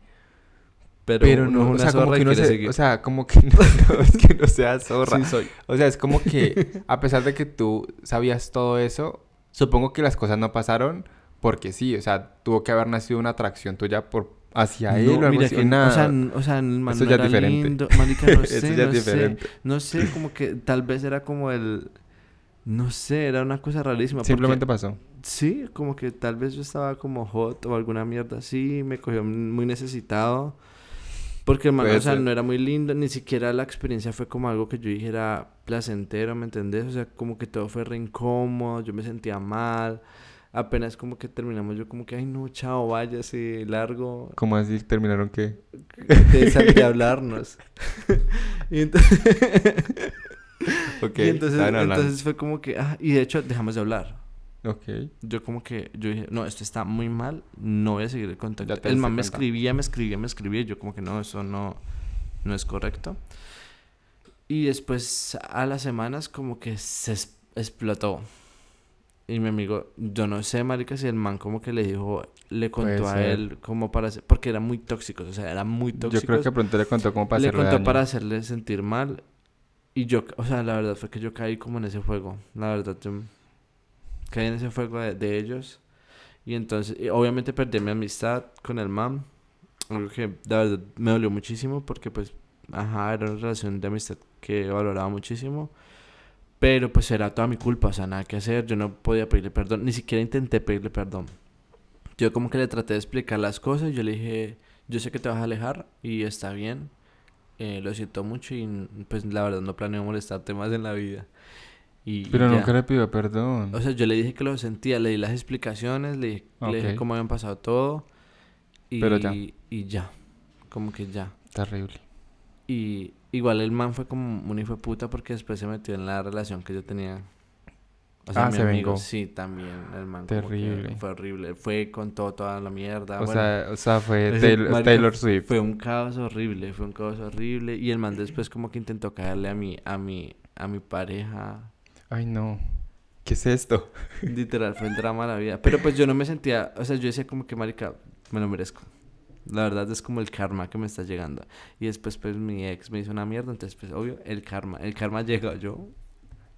pero, no, o sea, como que quiere se, seguir. o sea, como que [LAUGHS] no, no, es que no sea zorra. Sí soy. O sea, es como que [LAUGHS] a pesar de que tú sabías todo eso, supongo que las cosas no pasaron porque sí, o sea, tuvo que haber nacido una atracción tuya por hacia él No, o algo mira que, o sea, o sea, el man Eso no ya es era diferente. lindo, marica, no [LAUGHS] Eso sé, ya no es sé, diferente. no sé, como que tal vez era como el, no sé, era una cosa rarísima. porque- Simplemente pasó. Sí, como que tal vez yo estaba como hot o alguna mierda así, me cogió muy necesitado. Porque el man, o sea, no era muy lindo, ni siquiera la experiencia fue como algo que yo dijera placentero, ¿me entendés? O sea, como que todo fue re incómodo, yo me sentía mal. Apenas como que terminamos, yo como que, ay no, chao, váyase, largo, ¿Cómo así terminaron sal- de hablarnos. [LAUGHS] [LAUGHS] y entonces, [LAUGHS] Ok, y entonces, entonces fue como que, ah, y de hecho dejamos de hablar. Ok. Yo como que, yo dije, no, esto está muy mal, no voy a seguir el contacto. El man me escribía, me escribía, me escribía, y yo como que no, eso no, no es correcto. Y después a las semanas como que se explotó. Y mi amigo, yo no sé, marica, si el man como que le dijo, le Puede contó a ser. él como para hacer, porque eran muy tóxicos, o sea, eran muy Yo tóxicos. creo que pronto le contó cómo para le hacerle contó daño. para hacerle sentir mal. Y yo, o sea, la verdad fue que yo caí como en ese juego. La verdad, yo caí en ese juego de, de ellos. Y entonces, y obviamente perdí mi amistad con el man. Algo que la verdad me dolió muchísimo porque pues, ajá, era una relación de amistad que valoraba muchísimo. Pero pues era toda mi culpa, o sea, nada que hacer. Yo no podía pedirle perdón, ni siquiera intenté pedirle perdón. Yo como que le traté de explicar las cosas. Yo le dije, yo sé que te vas a alejar y está bien. Eh, lo siento mucho y n- pues la verdad no planeo molestarte más en la vida. Y, Pero nunca le pidió perdón. O sea, yo le dije que lo sentía, le di las explicaciones, le, dije- le dije Ok. cómo habían pasado todo. Y, Pero ya. Y ya. Como que ya. Terrible. Y igual el man fue como un hijo de puta porque después se metió en la relación que yo tenía. O sea, Ah, mi se amigo, vengó. sí, también el man. como que Terrible. Fue horrible. Fue con todo, toda la mierda. o, bueno, sea, o sea, fue Taylor, Swift. fue un caos horrible, fue un caos horrible. Y el man después como que intentó caerle a mi, a mi, a mi pareja. Ay, no. ¿Qué es esto? [LAUGHS] Literal, fue el drama de la vida. Pero pues yo no me sentía, o sea, yo decía como que, marica, me lo merezco. La verdad es como el karma que me está llegando. Y después, pues, mi ex me hizo una mierda. Entonces, pues, obvio, el karma. El karma [LAUGHS] llega. Yo,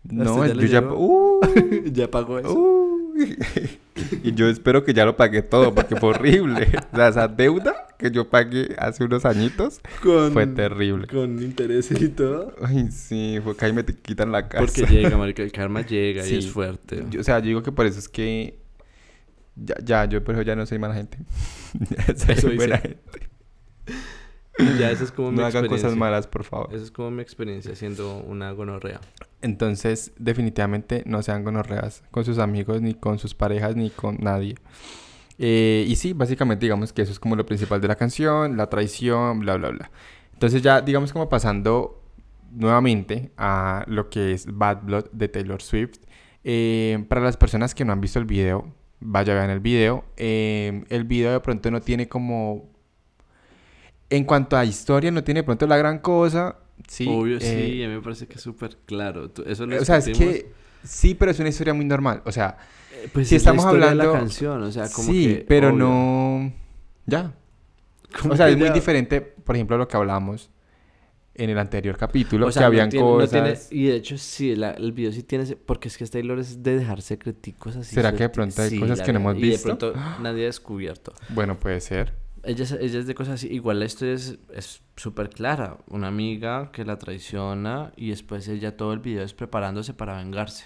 No, ya yo ya... Uh, [LAUGHS] ya pagó eso. uh. [LAUGHS] y yo espero que ya lo pagué todo porque fue horrible. O sea, esa deuda que yo pagué hace unos añitos con, fue terrible. Con intereses y todo. Ay, sí, fue que ahí me te quitan la casa. Porque llega, marica, el karma llega Sí. y es fuerte. Yo- o sea, yo digo que por eso es que... Ya, ya yo por eso ya no soy mala gente. [LAUGHS] ya soy Eso buena dice. gente. Ya, esa es como mi No hagan experiencia. cosas malas, por favor. Esa es como mi experiencia siendo una gonorrea. Entonces, definitivamente no sean gonorreas con sus amigos, ni con sus parejas, ni con nadie. Eh, y sí, básicamente digamos que eso es como lo principal de la canción, la traición, bla, bla, bla. Entonces ya digamos como pasando nuevamente a lo que es Bad Blood de Taylor Swift. Eh, para las personas que no han visto el video, vaya vean el video. Eh, el video de pronto no tiene como... En cuanto a historia, no tiene de pronto la gran cosa. Sí, Obvio, eh, sí, a mí me parece que es súper claro. Tú- Eso lo o sea, es que sí, pero es una historia muy normal. O sea, Eh, Pues si es la estamos de hablando- la canción, o sea, como sí, que, pero obvio. no. Ya. O sea, es muy diferente, por ejemplo, a lo que hablamos en el anterior capítulo, O sea, que no habían no cosas. tiene- y de hecho, sí, la- el video sí tiene... Porque es que Taylor es de dejar secreticos así. ¿Será que de pronto hay Sí, cosas que no hemos Y visto? de pronto [GASPS] nadie ha descubierto. Bueno, puede ser. Ella, es- ella es de cosas así. Igual la historia es es súper clara. Una amiga que la traiciona y después ella todo el video es preparándose para vengarse.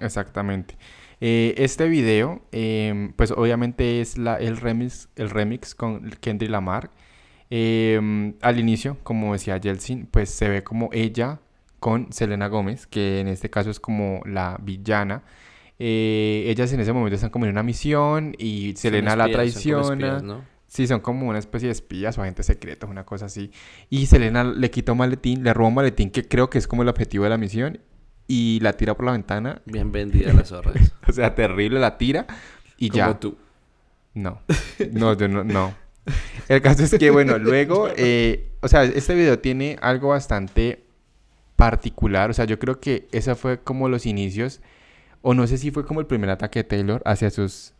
Exactamente. Eh, este video, em, pues obviamente es la, el remix, el remix con Kendrick Lamar. Em, al inicio, como decía Yeltsin, pues se ve como ella con Selena Gómez, que en este caso es como la villana. Eh, ellas en ese momento están como en una misión y Selena la traiciona. Sí, son como una especie de espías o agentes secretos, una cosa así. Y Selena le quita un maletín, le roba un maletín que creo que es como el objetivo de la misión y la tira por la ventana. Bien vendida las zorras. [LAUGHS] o sea, terrible, la tira y como ya. tú. No, no, yo no, no. El caso es que, bueno, luego, eh, o sea, este video tiene algo bastante particular. O sea, yo creo que ese fue como los inicios, o no sé si fue como el primer ataque de Taylor hacia sus,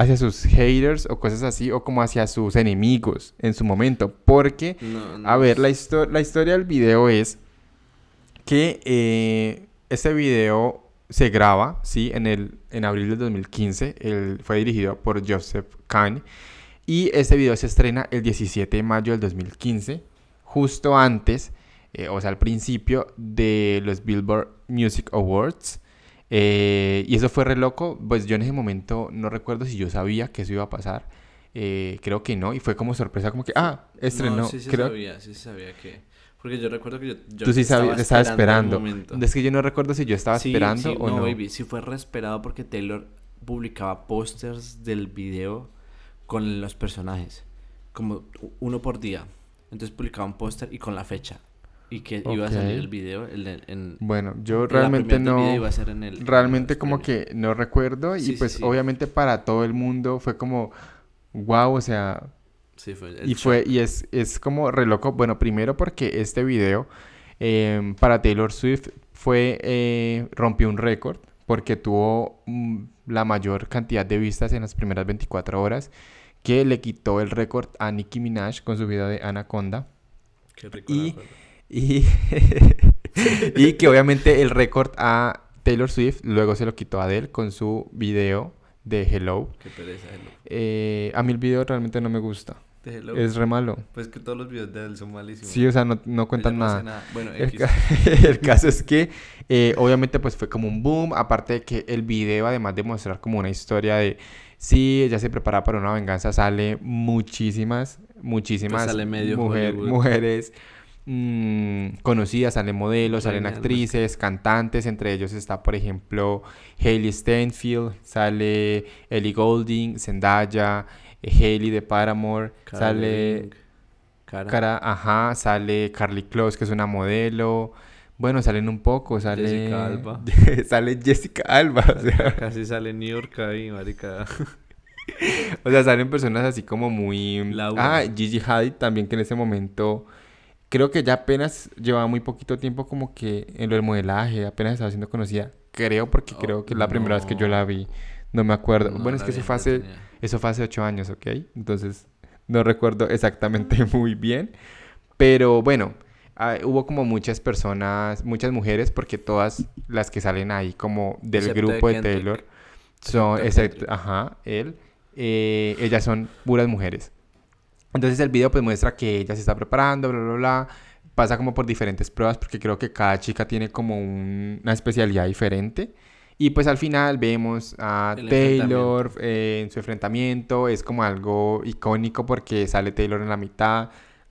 hacia sus haters o cosas así, o como hacia sus enemigos en su momento. Porque, No, no a ver, la, histo- la historia del video es que eh, este video se graba, ¿sí? En, el, en abril del 2015. El, fue dirigido por Joseph Kahn. Y este video se estrena el 17 de mayo del 2015, justo antes, eh, o sea, al principio de los Billboard Music Awards. Eh, y eso fue re loco, pues yo en ese momento no recuerdo si yo sabía que eso iba a pasar. Eh, creo que no, y fue como sorpresa, como que, ah, estrenó. No, sí se creo, sabía, sí sabía que... Porque yo recuerdo que yo, yo Tú sí sabías, estaba esperando. Es que yo no recuerdo si yo estaba Sí, esperando sí, o no. baby, sí fue re esperado porque Taylor publicaba pósters del video con los personajes, como uno por día. Entonces publicaba un póster y con la fecha. Y que iba a salir el video el de- en... Bueno, yo la realmente no. iba a ser en el- en Realmente los como que no recuerdo y Sí, sí, pues sí. obviamente para todo el mundo fue como wow, o sea, Sí, fue el y fue shock. y es es como re loco, bueno, primero porque este video em, para Taylor Swift fue eh, rompió un récord porque tuvo mm, la mayor cantidad de vistas en las primeras 24 horas que le quitó el récord a Nicki Minaj con su video de Anaconda. Qué rico, y- acuerdo. Y, [LAUGHS] y que obviamente el récord a Taylor Swift luego se lo quitó a Adele con su video de Hello. Qué pereza, Hello. Eh, a mí el video realmente no me gusta. De Hello. Es re malo. Pues que todos los videos de él son malísimos. Sí, o sea, no, no cuentan no nada. Bueno, El, X. ca- [LAUGHS] el caso es que eh, obviamente pues fue como un boom, aparte de que el video además de mostrar como una historia de sí, ella se prepara para una venganza, sale muchísimas, muchísimas Pues sale medio mujer- Hollywood. mujeres mm, conocidas, salen modelos, salen actrices, cantantes, entre ellos está por ejemplo Hailey Steinfeld, sale Ellie Goulding, Zendaya, eh, Hailey de Paramore, Cara sale... Cara. Cara, ajá, sale Carly Close, que es una modelo. Bueno, salen un poco, sale... Jessica [LAUGHS] Alba. sale Jessica Alba, o sea, [LAUGHS] Casi sale New York ahí, marica. [LAUGHS] o sea, salen personas así como muy... Laura. Ah, Gigi Hadid también, que en ese momento... Creo que ya apenas llevaba muy poquito tiempo como que en lo del modelaje, apenas estaba siendo conocida. Creo, porque Oh, creo que es la primera vez que yo la vi. No me acuerdo. No, bueno, es que eso fue hace... Eso fue hace ocho años, ¿ok? Entonces, no recuerdo exactamente [LAUGHS] muy bien. Pero bueno, ah, hubo como muchas personas, muchas mujeres, porque todas las que salen ahí como del Excepto grupo de Kendrick. Taylor son, Excepto ajá, él, eh, ellas son puras mujeres. Entonces el video pues muestra que ella se está preparando, bla, bla, bla. Pasa como por diferentes pruebas porque creo que cada chica tiene como un- una especialidad diferente. Y pues al final vemos a El Taylor eh, en su enfrentamiento. Es como algo icónico porque sale Taylor en la mitad.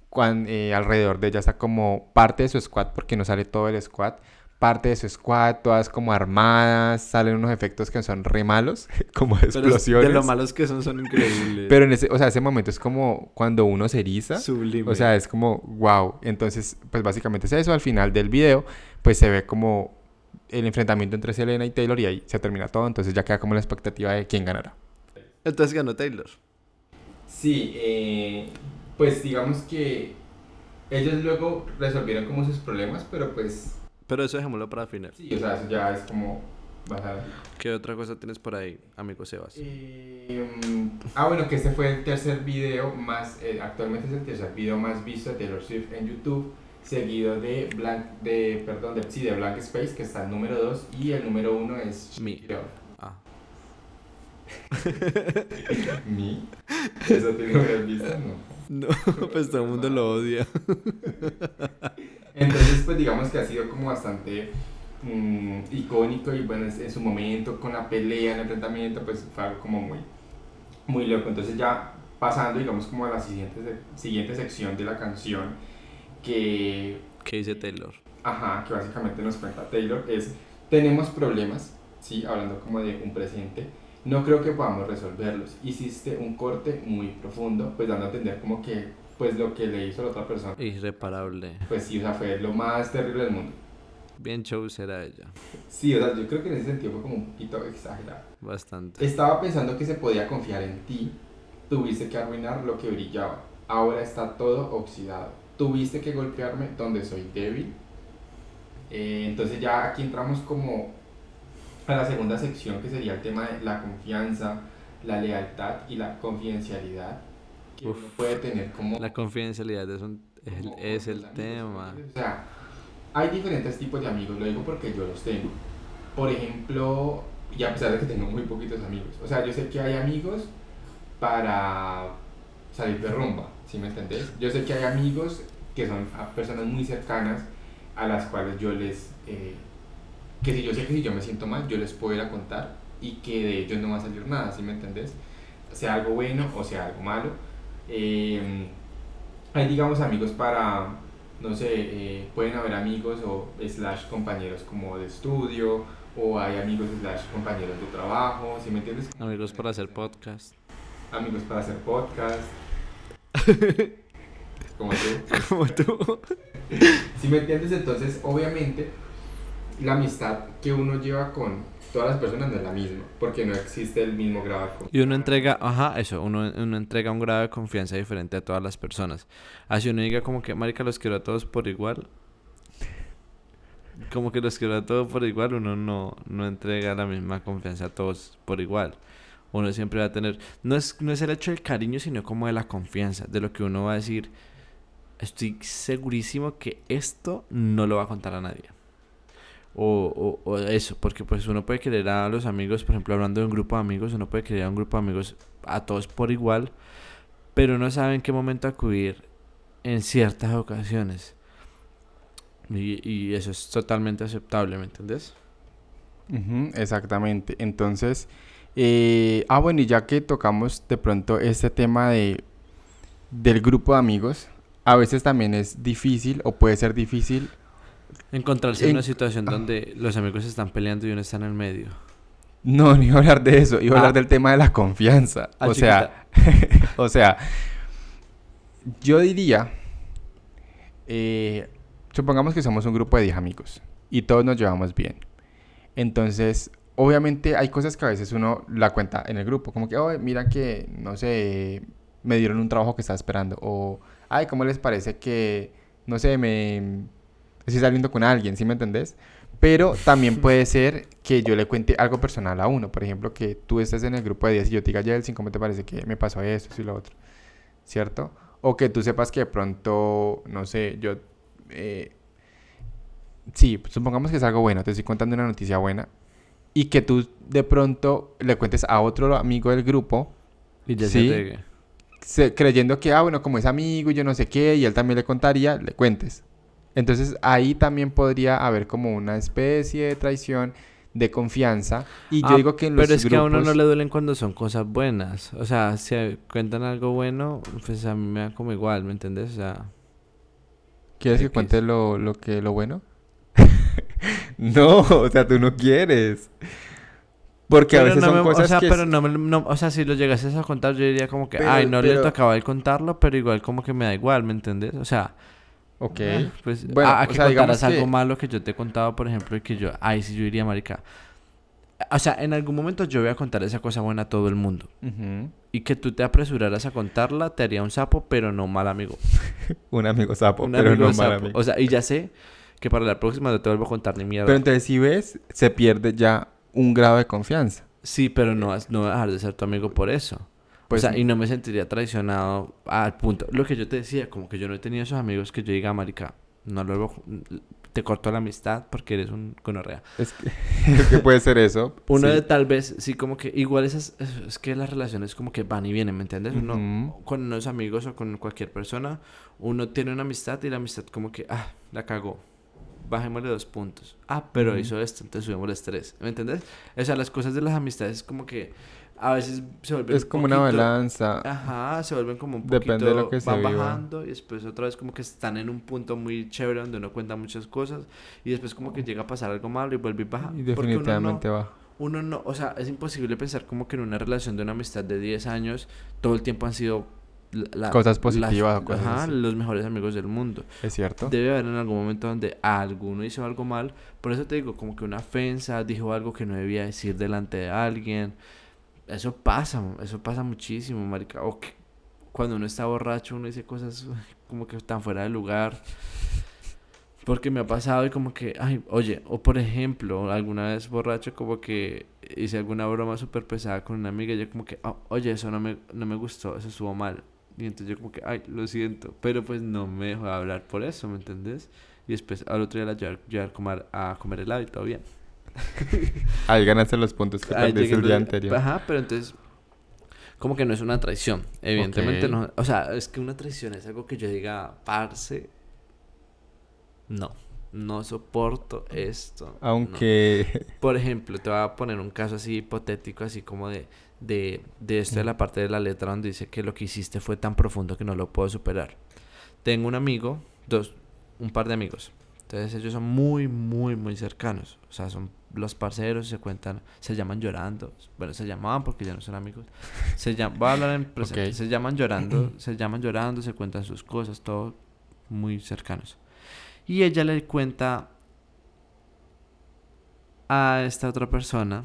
Cuan- eh, alrededor de ella está como parte de su squad porque no sale todo el squad. Parte de su squad, todas como armadas. Salen unos efectos que son re malos, [LAUGHS] como Pero explosiones. De lo malos que son, son increíbles. Pero en ese, o sea, ese momento es como cuando uno se eriza. Sublime. O sea, es como, wow. Entonces, pues básicamente es eso. Al final del video, pues se ve como el enfrentamiento entre Selena y Taylor y ahí se termina todo. Entonces ya queda como la expectativa de quién ganará. Entonces ganó Taylor. Sí, eh, pues digamos que ellos luego resolvieron como sus problemas, pero pues Pero eso dejémoslo para el final. sí, o sea, eso ya es como bajar. ¿Qué otra cosa tienes por ahí, amigo Sebas? Eh, mm, ah, bueno, que este fue el tercer video más, eh, actualmente es el tercer video más visto de Taylor Swift en YouTube, seguido de Blank, de, perdón, de, sí, de Blank Space, que está el número 2, y el número 1 es Mi. Ah. [LAUGHS] ¿Mi? ¿Eso tiene que haber visto? No. [LAUGHS] No, pues todo el mundo lo odia. [LAUGHS] Entonces, pues digamos que ha sido como bastante mm, icónico y bueno, en su momento con la pelea, el enfrentamiento, pues fue algo como muy, muy loco. Entonces ya pasando, digamos, como a la siguiente, siguiente sección de la canción, que... ¿Qué dice Taylor? Ajá, que básicamente nos cuenta Taylor, es, tenemos problemas, ¿sí? Hablando como de un presente, no creo que podamos resolverlos. Hiciste un corte muy profundo, pues dando a entender como que, pues lo que le hizo a la otra persona. Irreparable. Pues sí, o sea, fue lo más terrible del mundo. Bien show será ella. Sí, o sea, yo creo que en ese sentido fue como un poquito exagerado. Bastante. Estaba pensando que se podía confiar en ti. Tuviste que arruinar lo que brillaba. Ahora está todo oxidado. Tuviste que golpearme donde soy débil. Eh, entonces ya aquí entramos como a la segunda sección que sería el tema de la confianza, la lealtad y la confidencialidad que uno puede tener como... La confidencialidad es, un, es, el tema. O sea, hay diferentes tipos de amigos, lo digo porque yo los tengo. Por ejemplo, y a pesar de que tengo muy poquitos amigos, o sea, yo sé que hay amigos para salir de rumba, ¿sí me entendés? Yo sé que hay amigos que son personas muy cercanas a las cuales yo les... Eh, que si yo sé que si yo me siento mal, yo les puedo ir a contar y que de ellos no va a salir nada, ¿sí me entendés? Sea algo bueno o sea algo malo. Eh, hay, digamos, amigos para no sé, eh, pueden haber amigos o slash compañeros como de estudio, o hay amigos slash compañeros de trabajo, ¿sí me entiendes? Amigos para hacer podcast. Amigos para hacer podcast. [LAUGHS] como tú. Como tú. [LAUGHS] ¿Sí me entiendes? Entonces, obviamente, la amistad que uno lleva con todas las personas no es la misma, porque no existe el mismo grado de confianza. Y uno entrega, ajá, eso, uno, uno entrega un grado de confianza diferente a todas las personas. Así uno diga como que, marica, los quiero a todos por igual. Como que los quiero a todos por igual, uno no, no entrega la misma confianza a todos por igual. Uno siempre va a tener, no es, no es el hecho del cariño, sino como de la confianza, de lo que uno va a decir, estoy segurísimo que esto no lo va a contar a nadie o, o, eso, porque pues uno puede querer a los amigos, por ejemplo, hablando de un grupo de amigos, uno puede querer a un grupo de amigos a todos por igual, pero no sabe en qué momento acudir en ciertas ocasiones. Y, y eso es totalmente aceptable, ¿me entendés? exactamente. Entonces, eh, ah, bueno, y ya que tocamos de pronto este tema de del grupo de amigos, a veces también es difícil o puede ser difícil Encontrarse en una situación donde los amigos están peleando y uno está en el medio. No, ni hablar de eso, iba a hablar ah. del tema de la confianza. Ah, o sea, [LAUGHS] o sea, yo diría, eh, supongamos que somos un grupo de 10 amigos y todos nos llevamos bien. Entonces, obviamente hay cosas que a veces uno la cuenta en el grupo, como que, oh, mira que, no sé, me dieron un trabajo que estaba esperando, o, ay, ¿cómo les parece que, no sé, me estoy saliendo con alguien, ¿sí me entendés? Pero también puede ser que yo le cuente algo personal a uno. Por ejemplo, que tú estés en el grupo de 10 y yo te diga, Jelsin, ¿cómo te parece que me pasó esto y lo otro? ¿Cierto? O que tú sepas que de pronto, no sé, yo... Eh, sí, supongamos que es algo bueno, te estoy contando una noticia buena. Y que tú de pronto le cuentes a otro amigo del grupo. Y ya ¿sí? se creyendo que, ah, bueno, como es amigo y yo no sé qué, y él también le contaría, le cuentes. Entonces ahí también podría haber como una especie de traición de confianza. Y yo ah, digo que en los Pero es que a uno no le duelen cuando son cosas buenas. O sea, si cuentan algo bueno, pues a mí me da como igual, ¿me entiendes? O sea... ¿Quieres que cuente lo, lo, que, lo bueno? [LAUGHS] no, o sea, tú no quieres. Porque a veces son cosas o sea, que... pero no, no, o sea, si lo llegases a contar, yo diría como que, ay, no le tocaba el contarlo, pero igual como que me da igual, ¿me entiendes? O sea, Ok. Ah, pues, bueno, a, que contaras algo malo que yo te he contado, por ejemplo, y que yo, ay, sí, yo diría, marica. O sea, en algún momento yo voy a contar esa cosa buena a todo el mundo. Y que tú te apresuraras a contarla, te haría un sapo, pero no mal amigo. [LAUGHS] un amigo sapo, pero no mal amigo. O sea, y ya sé que para la próxima no te vuelvo a contar ni mierda. Pero entonces, si ves, se pierde ya un grado de confianza. Sí, pero no, no a dejar de ser tu amigo por eso. Pues, o sea, y no me sentiría traicionado al punto. Lo que yo te decía, como que yo no he tenido esos amigos que yo diga, marica, no luego te corto la amistad porque eres un conorrea. Es [LAUGHS] que, puede ser eso. Uno de tal vez, sí, como que igual esas, es que las relaciones como que van y vienen, ¿me entiendes? Uno, con unos amigos o con cualquier persona, uno tiene una amistad y la amistad como que, ah, la cagó. Bajémosle dos puntos. Ah, pero hizo esto, entonces subimos tres. ¿Me entiendes? O sea, las cosas de las amistades es como que a veces se vuelven Es un como una poquito- balanza. Ajá, se vuelven como un poquito, Depende de lo que se van viva. bajando y después otra vez como que están en un punto muy chévere donde uno cuenta muchas cosas y después como que llega a pasar algo malo y vuelve y baja. Y Porque uno no- definitivamente va. uno no, o sea, es imposible pensar como que en una relación de una amistad de 10 años todo el tiempo han sido la- Cosas las- positivas o cosas ajá, así. los mejores amigos del mundo. Es cierto. Debe haber en algún momento donde alguno hizo algo mal, por eso te digo, como que una ofensa, dijo algo que no debía decir delante de alguien. Eso pasa, eso pasa muchísimo, marica. O que cuando uno está borracho uno dice cosas [LAUGHS] como que tan fuera de lugar. Porque me ha pasado y como que, ay, oye, o por ejemplo, alguna vez borracho como que hice alguna broma súper pesada con una amiga y yo como que, "Ah, oye, eso no me, no me gustó, eso estuvo mal. Y entonces yo como que, ay, lo siento, pero pues no me dejó de hablar por eso, ¿me entendés? Y después al otro día la llevar, llevar comer, a comer helado y todo bien. [LAUGHS] Ahí ganaste los puntos que perdiste el día anterior. Ajá, pero entonces, como que no es una traición. Evidentemente no. O sea, es que una traición es algo que yo diga, parce, no, no soporto esto. no". Aunque Por ejemplo, te voy a poner un caso así hipotético, así como de, de, de esto de la parte de la letra donde dice que lo que hiciste fue tan profundo que no lo puedo superar. Tengo un amigo, dos, un par de amigos. Entonces ellos son muy, muy, muy cercanos. O sea, son los parceros, se cuentan, se llaman llorando. Bueno, se llamaban porque ya no son amigos. Se llaman, voy a hablar en presente. Se llaman llorando, [CLEARS THROAT] se llaman llorando, se cuentan sus cosas, todo muy cercanos. Y ella le cuenta a esta otra persona.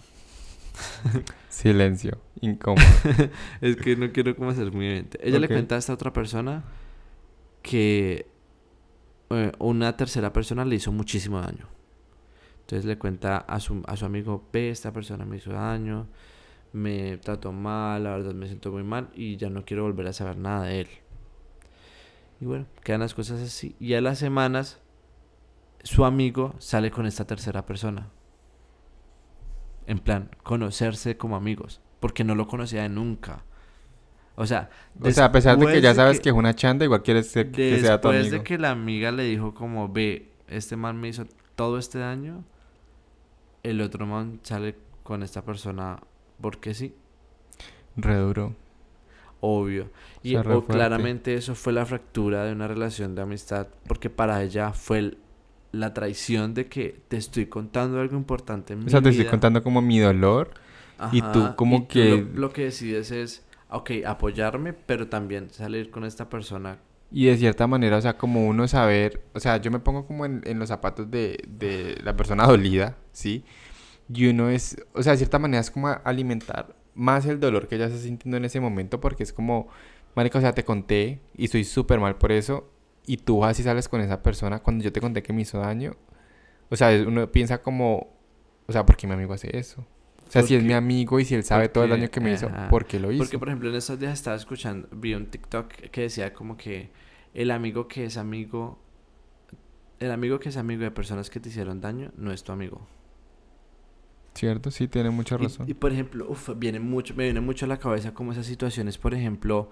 [LAUGHS] silencio, incómodo. [LAUGHS] Es que no quiero como hacer muy evidente. Ella le cuenta a esta otra persona que eh, una tercera persona le hizo muchísimo daño. Entonces le cuenta a su, a su amigo, ve, esta persona me hizo daño, me trató mal, la verdad me siento muy mal y ya no quiero volver a saber nada de él. Y bueno, quedan las cosas así. Y a las semanas, su amigo sale con esta tercera persona. En plan, conocerse como amigos. Porque no lo conocía de nunca. O sea, o sea, a pesar de que ya sabes que es una chanda, igual quieres ser- que sea tu Después de que la amiga le dijo como, ve, este man me hizo todo este daño, el otro man sale con esta persona porque sí, Re duro. obvio. Y o claramente eso fue la fractura de una relación de amistad, porque para ella fue el- la traición de que te estoy contando algo importante en O sea, mi te estoy vida. contando como mi dolor. y tú Ajá, como y tú que- Lo, lo que decides es, ok, apoyarme, pero también salir con esta persona Y de cierta manera, o sea, como uno saber, o sea, yo me pongo como en, en los zapatos de, de la persona dolida, ¿sí? Y uno es, o sea, de cierta manera es como alimentar más el dolor que ella está sintiendo en ese momento porque es como, marica, o sea, te conté y estoy súper mal por eso y tú vas y sales con esa persona cuando yo te conté que me hizo daño. O sea, uno piensa como, o sea, ¿por qué mi amigo hace eso? O sea, si es mi amigo y si él sabe todo el daño que me hizo. ¿por qué lo hizo? Porque, por ejemplo, en estos días estaba escuchando, vi un TikTok que decía como que el amigo que es amigo, el amigo que es amigo de personas que te hicieron daño no es tu amigo. ¿Cierto? Sí, tiene mucha Y- razón. Y, por ejemplo, uf, viene mucho, me viene mucho a la cabeza como esas situaciones, por ejemplo,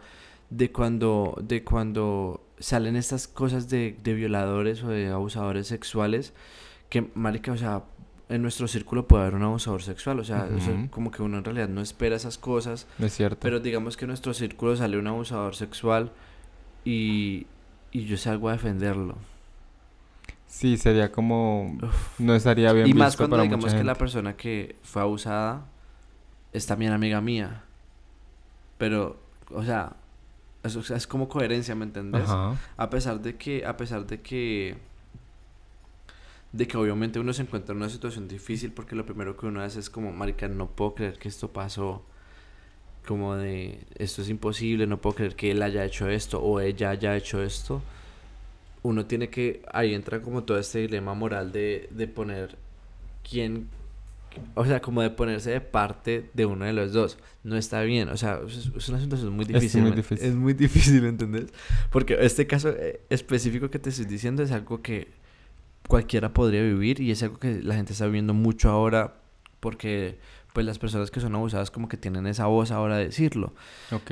de cuando, de cuando salen estas cosas de, de violadores o de abusadores sexuales, que, marica, o sea, en nuestro círculo puede haber un abusador sexual, o sea, eso como que uno en realidad no espera esas cosas, es cierto. pero digamos que en nuestro círculo sale un abusador sexual y, y yo salgo a defenderlo. Sí, sería como... Uf. No estaría bien Y más visto cuando para digamos que la persona que fue abusada es también amiga mía. Pero, o sea, eso es como coherencia, ¿me entendés? Ajá. A pesar de que, a pesar de que, de que obviamente uno se encuentra en una situación difícil porque lo primero que uno hace es como, marica, no puedo creer que esto pasó. Como de, esto es imposible, no puedo creer que él haya hecho esto o ella haya hecho esto. Uno tiene que, ahí entra como todo este dilema moral de, de poner quién, o sea, como de ponerse de parte de uno de los dos. No está bien, o sea, es, es una situación muy Es difícil. muy ¿me- difícil. Es muy difícil, ¿entendés? Porque este caso eh, específico que te estoy diciendo es algo que cualquiera podría vivir y es algo que la gente está viviendo mucho ahora porque pues las personas que son abusadas como que tienen esa voz ahora de decirlo. Ok.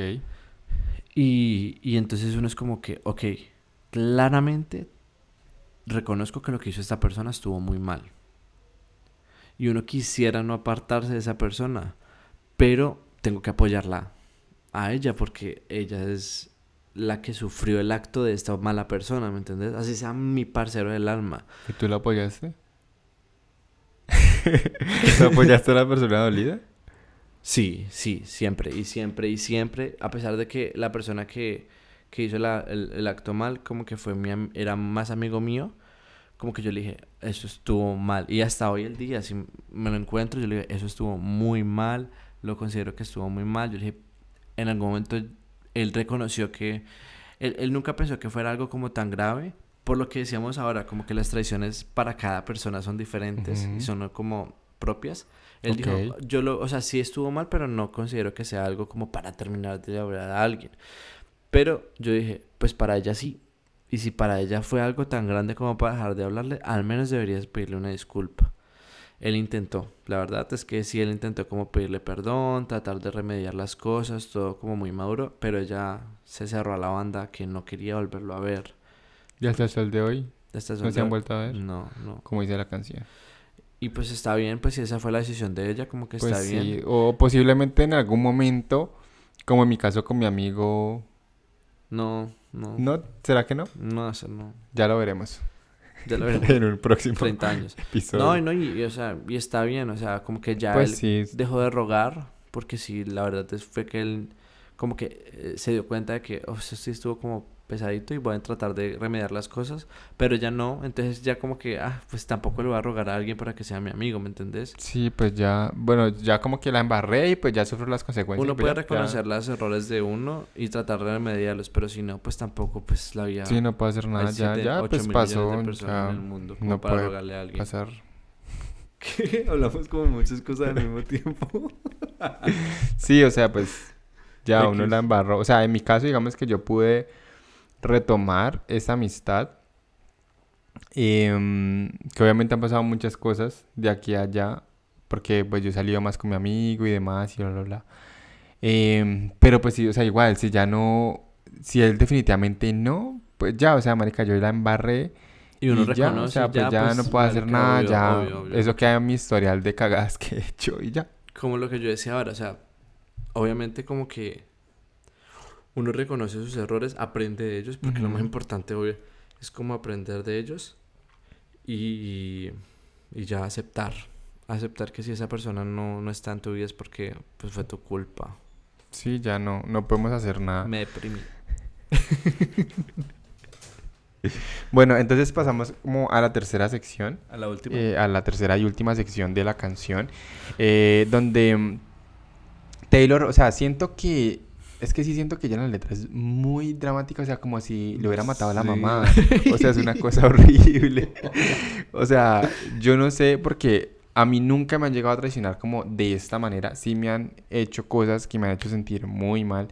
Y, y entonces uno es como que, ok, claramente reconozco que lo que hizo esta persona estuvo muy mal. Y uno quisiera no apartarse de esa persona, pero tengo que apoyarla a ella porque ella es la que sufrió el acto de esta mala persona, ¿me entiendes? Así sea mi parcero del alma. ¿Y tú la apoyaste? [LAUGHS] ¿Lo apoyaste a la persona dolida? Sí, sí, siempre y siempre y siempre, a pesar de que la persona que, que hizo la, el, el, acto mal, como que fue mi, era más amigo mío, como que yo le dije, eso estuvo mal. Y hasta hoy el día, si me lo encuentro, yo le dije, eso estuvo muy mal, lo considero que estuvo muy mal. Yo le dije, en algún momento él reconoció que él, él nunca pensó que fuera algo como tan grave, por lo que decíamos ahora, como que las traiciones para cada persona son diferentes Ujú. y son como propias. Él Ok. dijo, yo lo, o sea, sí estuvo mal, pero no considero que sea algo como para terminar de hablar a alguien. Pero yo dije, pues para ella sí. Y si para ella fue algo tan grande como para dejar de hablarle, al menos deberías pedirle una disculpa. Él intentó, la verdad es que sí, él intentó como pedirle perdón, tratar de remediar las cosas, todo como muy maduro, pero ella se cerró a la banda que no quería volverlo a ver. ¿Y hasta el de hoy? ¿No se han vuelto a ver? No, no. Como dice la canción. Y pues está bien, pues si esa fue la decisión de ella, como que Pues está bien. sí, o posiblemente en algún momento, como en mi caso con mi amigo... No, no. ¿No? ¿Será que no? No, eso no. Ya lo veremos. Ya lo [LAUGHS] veremos. en un próximo 30 años. episodio. No, y no, y, y, o sea, y está bien, o sea, como que ya pues él sí, dejó de rogar, porque sí, la verdad es, fue que él como que eh, se dio cuenta de que, oh, eso sí estuvo como pesadito y voy a tratar de remediar las cosas, pero ya no, entonces ya como que, ah, pues tampoco le voy a rogar a alguien para que sea mi amigo, ¿me entendés? sí, pues ya, bueno, ya como que la embarré y pues ya sufro las consecuencias. Uno pues puede ya- ya- reconocer los errores de uno y tratar de remediarlos, pero si no, pues tampoco, pues la vida... Sí, no puedo hacer nada, ya, siete, ya, pues pasó, de ya en el mundo como no para puede rogarle a alguien. pasar. [LAUGHS] Hablamos como muchas cosas al mismo tiempo. [LAUGHS] Sí, o sea, pues ya uno la embarró. O sea, en mi caso, digamos que yo pude retomar esa amistad. em, que obviamente han pasado muchas cosas de aquí a allá. Porque pues yo he salido más con mi amigo y demás y bla, bla, bla. Em, pero pues sí, o sea, igual, si ya no... Si él definitivamente no, pues ya, o sea, marica, yo la embarré. Y uno y ya, reconoce, o sea, pues ya, no puedo hacer nada, obvio, ya. obvio, obvio. Eso queda en mi historial de cagadas [LAUGHS] que he hecho y ya. Como lo que yo decía ahora, o sea, obviamente como que uno reconoce sus errores, aprende de ellos, porque lo más importante, obvio, es como aprender de ellos y, y ya aceptar. Aceptar que si esa persona no, no está en tu vida es porque pues fue tu culpa. Sí, ya no, no podemos hacer nada. Me deprimí. [LAUGHS] Bueno, entonces pasamos como a la tercera sección, A la última. eh, a la tercera y última sección de la canción, eh, donde mm, Taylor, o sea, siento que, es que sí siento que ella en la letra es muy dramática, o sea, como si le hubiera matado a la Sí. mamá, o sea, es una [LAUGHS] cosa horrible, o sea, yo no sé, porque a mí nunca me han llegado a traicionar como de esta manera, sí me han hecho cosas que me han hecho sentir muy mal,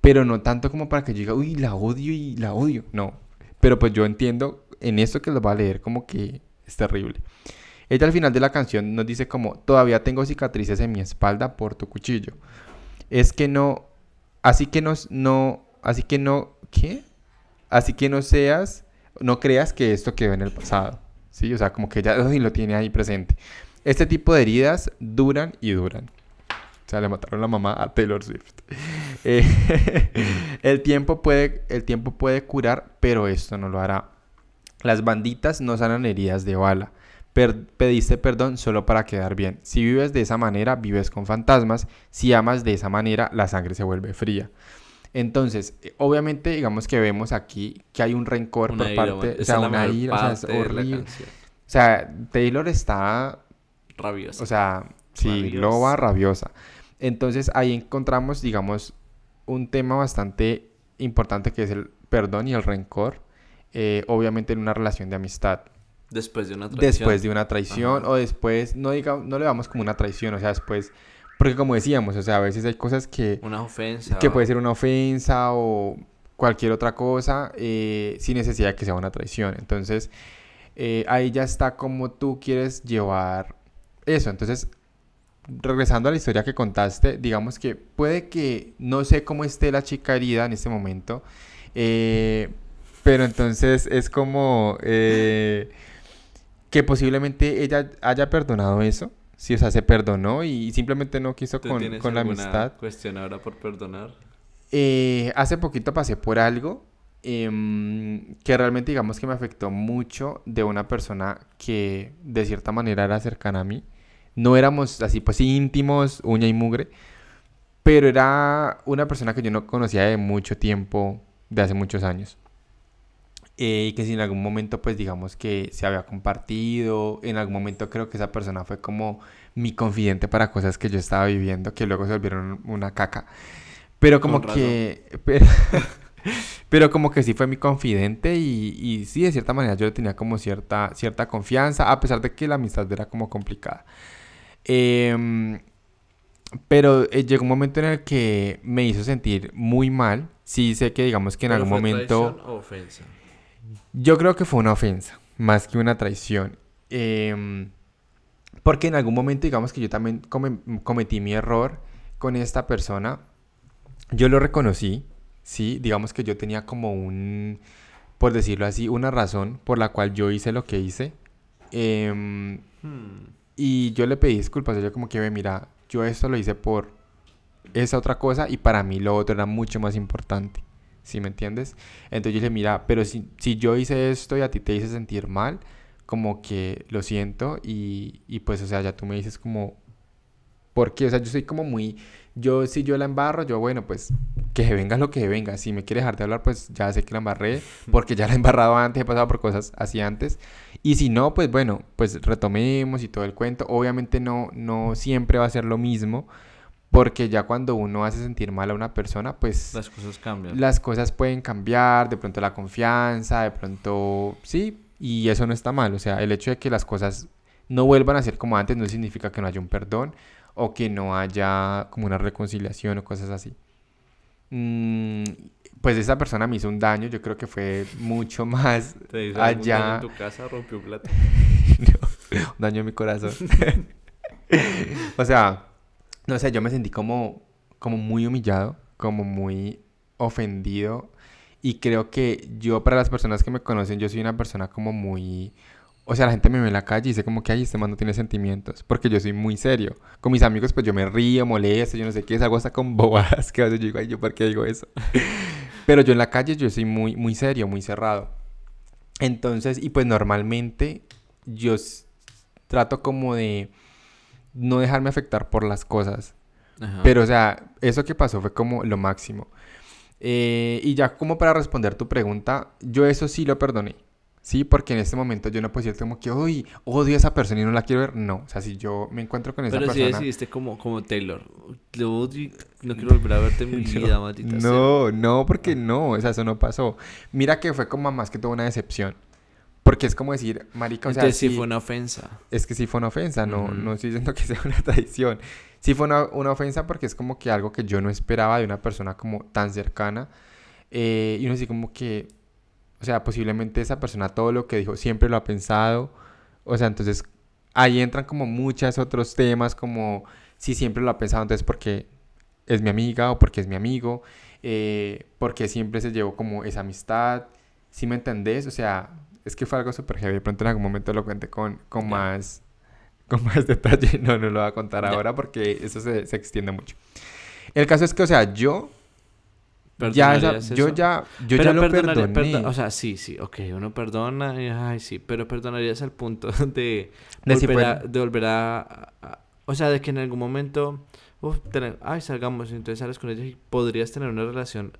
pero no tanto como para que yo diga, uy, la odio y la odio, no, pero pues yo entiendo en esto que lo va a leer como que es terrible. Ella al final de la canción nos dice como, todavía tengo cicatrices en mi espalda por tu cuchillo. Es que no, así que no, así que no, ¿qué? Así que no seas, no creas que esto quedó en el pasado. ¿Sí? O sea, como que uy, [LAUGHS] lo tiene ahí presente. Este tipo de heridas duran y duran. O sea, le mataron la mamá a Taylor Swift. [LAUGHS] Eh, [LAUGHS] el, tiempo puede, el tiempo puede curar, pero esto no lo hará. Las banditas no sanan heridas de bala. Per- pediste perdón solo para quedar bien. Si vives de esa manera, vives con fantasmas. Si amas de esa manera, la sangre se vuelve fría. Entonces, eh, obviamente, digamos que vemos aquí que hay un rencor Una por ira, parte, o sea, una ira, o sea, es horrible. O sea, Taylor está Rabiosa. o sea, sí, Rabiosa. loba rabiosa. Entonces ahí encontramos, digamos, un tema bastante importante que es el perdón y el rencor, eh, obviamente en una relación de amistad. Después de una traición. Después de una traición Ajá. o después, no, diga, no le vamos como una traición, o sea, después, porque como decíamos, o sea, a veces hay cosas que, Una ofensa. que puede ser una ofensa o cualquier otra cosa eh, sin necesidad de que sea una traición. Entonces, eh, ahí ya está como tú quieres llevar eso. Entonces, regresando a la historia que contaste, digamos que puede que no sé cómo esté la chica herida en este momento, eh, pero entonces es como eh, [LAUGHS] que posiblemente ella haya perdonado eso, Sí, o sea, se perdonó y simplemente no quiso ¿Tú con, tienes con la amistad. cuestión ahora por perdonar? Eh, hace poquito pasé por algo em, que realmente digamos que me afectó mucho de una persona que de cierta manera era cercana a mí. No éramos así pues íntimos, uña y mugre, pero era una persona que yo no conocía de mucho tiempo, de hace muchos años. Eh, y que si en algún momento pues digamos que se había compartido, en algún momento creo que esa persona fue como mi confidente para cosas que yo estaba viviendo, que luego se volvieron una caca. Pero como Con que... [LAUGHS] Pero, [LAUGHS] pero como que sí fue mi confidente y, y sí, de cierta manera yo le tenía como cierta, cierta confianza, a pesar de que la amistad era como complicada. Em, pero eh, llegó un momento en el que me hizo sentir muy mal. Sí sé que digamos que en ¿Pero algún fue momento... o ofensa? Yo creo que fue una ofensa, más que una traición. Em, porque en algún momento, digamos que yo también come- cometí mi error con esta persona. Yo lo reconocí, sí, digamos que yo tenía como un, por decirlo así, una razón por la cual yo hice lo que hice. Em, y yo le pedí disculpas, yo como que, "Ve, mira, yo esto lo hice por esa otra cosa y para mí lo otro era mucho más importante. ¿Sí me entiendes? Entonces yo le dije, mira, pero si, si yo hice esto y a ti te hice sentir mal, como que lo siento y, y pues, o sea, ya tú me dices como, ¿por qué? O sea, yo soy como muy, yo si yo la embarro, yo bueno, pues que venga lo que venga. Si me quiere dejar de hablar, pues ya sé que la embarré, [LAUGHS] porque ya la he embarrado antes, he pasado por cosas así antes. Y si no, pues bueno, pues retomemos y todo el cuento. Obviamente no, no siempre va a ser lo mismo, porque ya cuando uno hace sentir mal a una persona, pues Las cosas cambian. las cosas pueden cambiar, de pronto la confianza, de pronto, sí, y eso no está mal. O sea, el hecho de que las cosas no vuelvan a ser como antes no significa que no haya un perdón o que no haya como una reconciliación o cosas así. Mm, pues esa persona me hizo un daño, yo creo que fue mucho [LAUGHS] más Te hizo algún daño allá, en tu casa, rompió un plato. [LAUGHS] no, [LAUGHS] un daño en mi corazón. o sea, no sé, yo me sentí como, como muy humillado, como muy ofendido. Y creo que yo, para las personas que me conocen, yo soy una persona como muy... O sea, la gente me ve en la calle y dice como que, ay, este man no tiene sentimientos. Porque yo soy muy serio. Con mis amigos, pues yo me río, molesto, yo no sé qué, es algo hasta con [LAUGHS] bobadas que a veces yo digo, ay, ¿yo por qué digo eso? [LAUGHS] Pero yo en la calle yo soy muy, muy serio, muy cerrado. Entonces, y pues normalmente yo trato como de no dejarme afectar por las cosas. Ajá. Pero, o sea, eso que pasó fue como lo máximo. Eh, y ya como para responder tu pregunta, yo eso sí lo perdoné. Sí, porque en este momento yo no puedo decirte como que, uy, odio a esa persona y no la quiero ver. No, o sea, si yo me encuentro con esa Pero si persona... decidiste como, como Taylor. Lo odio y no quiero volver a verte en mi [LAUGHS] No, vida, maldita sea. No, no, porque no, o sea, eso no pasó. Mira que fue como más que todo una decepción. Porque es como decir, marica, o sea, Entonces sí sí- fue una ofensa. Es que sí fue una ofensa, no, Ujú. no estoy diciendo que [LAUGHS] sea una traición. Sí fue una, una ofensa porque es como que algo que yo no esperaba de una persona como tan cercana. Eh, y uno así como que, o sea, posiblemente esa persona todo lo que dijo siempre lo ha pensado. O sea, entonces ahí entran como muchos otros temas como si siempre lo ha pensado, entonces porque es mi amiga o porque es mi amigo, eh, porque siempre se llevó como esa amistad. ¿Sí me entendés? O sea, es que fue algo súper heavy. De pronto en algún momento lo cuente con, con más [LAUGHS] con más detalle. [LAUGHS] No, no lo voy a contar ahora porque eso se, se extiende mucho. El caso es que, o sea, yo ya, esa- ¿Perdonarías yo ya, yo Pero ya lo perdoné. perdo- o sea, sí, sí, ok, uno perdona, y, ay, sí, pero perdonarías al punto [LAUGHS] de De si volver, a, fuera- de volver a, a- O sea, de que en algún momento, uf, tener- ay, salgamos, entonces sales con ella y podrías tener una relación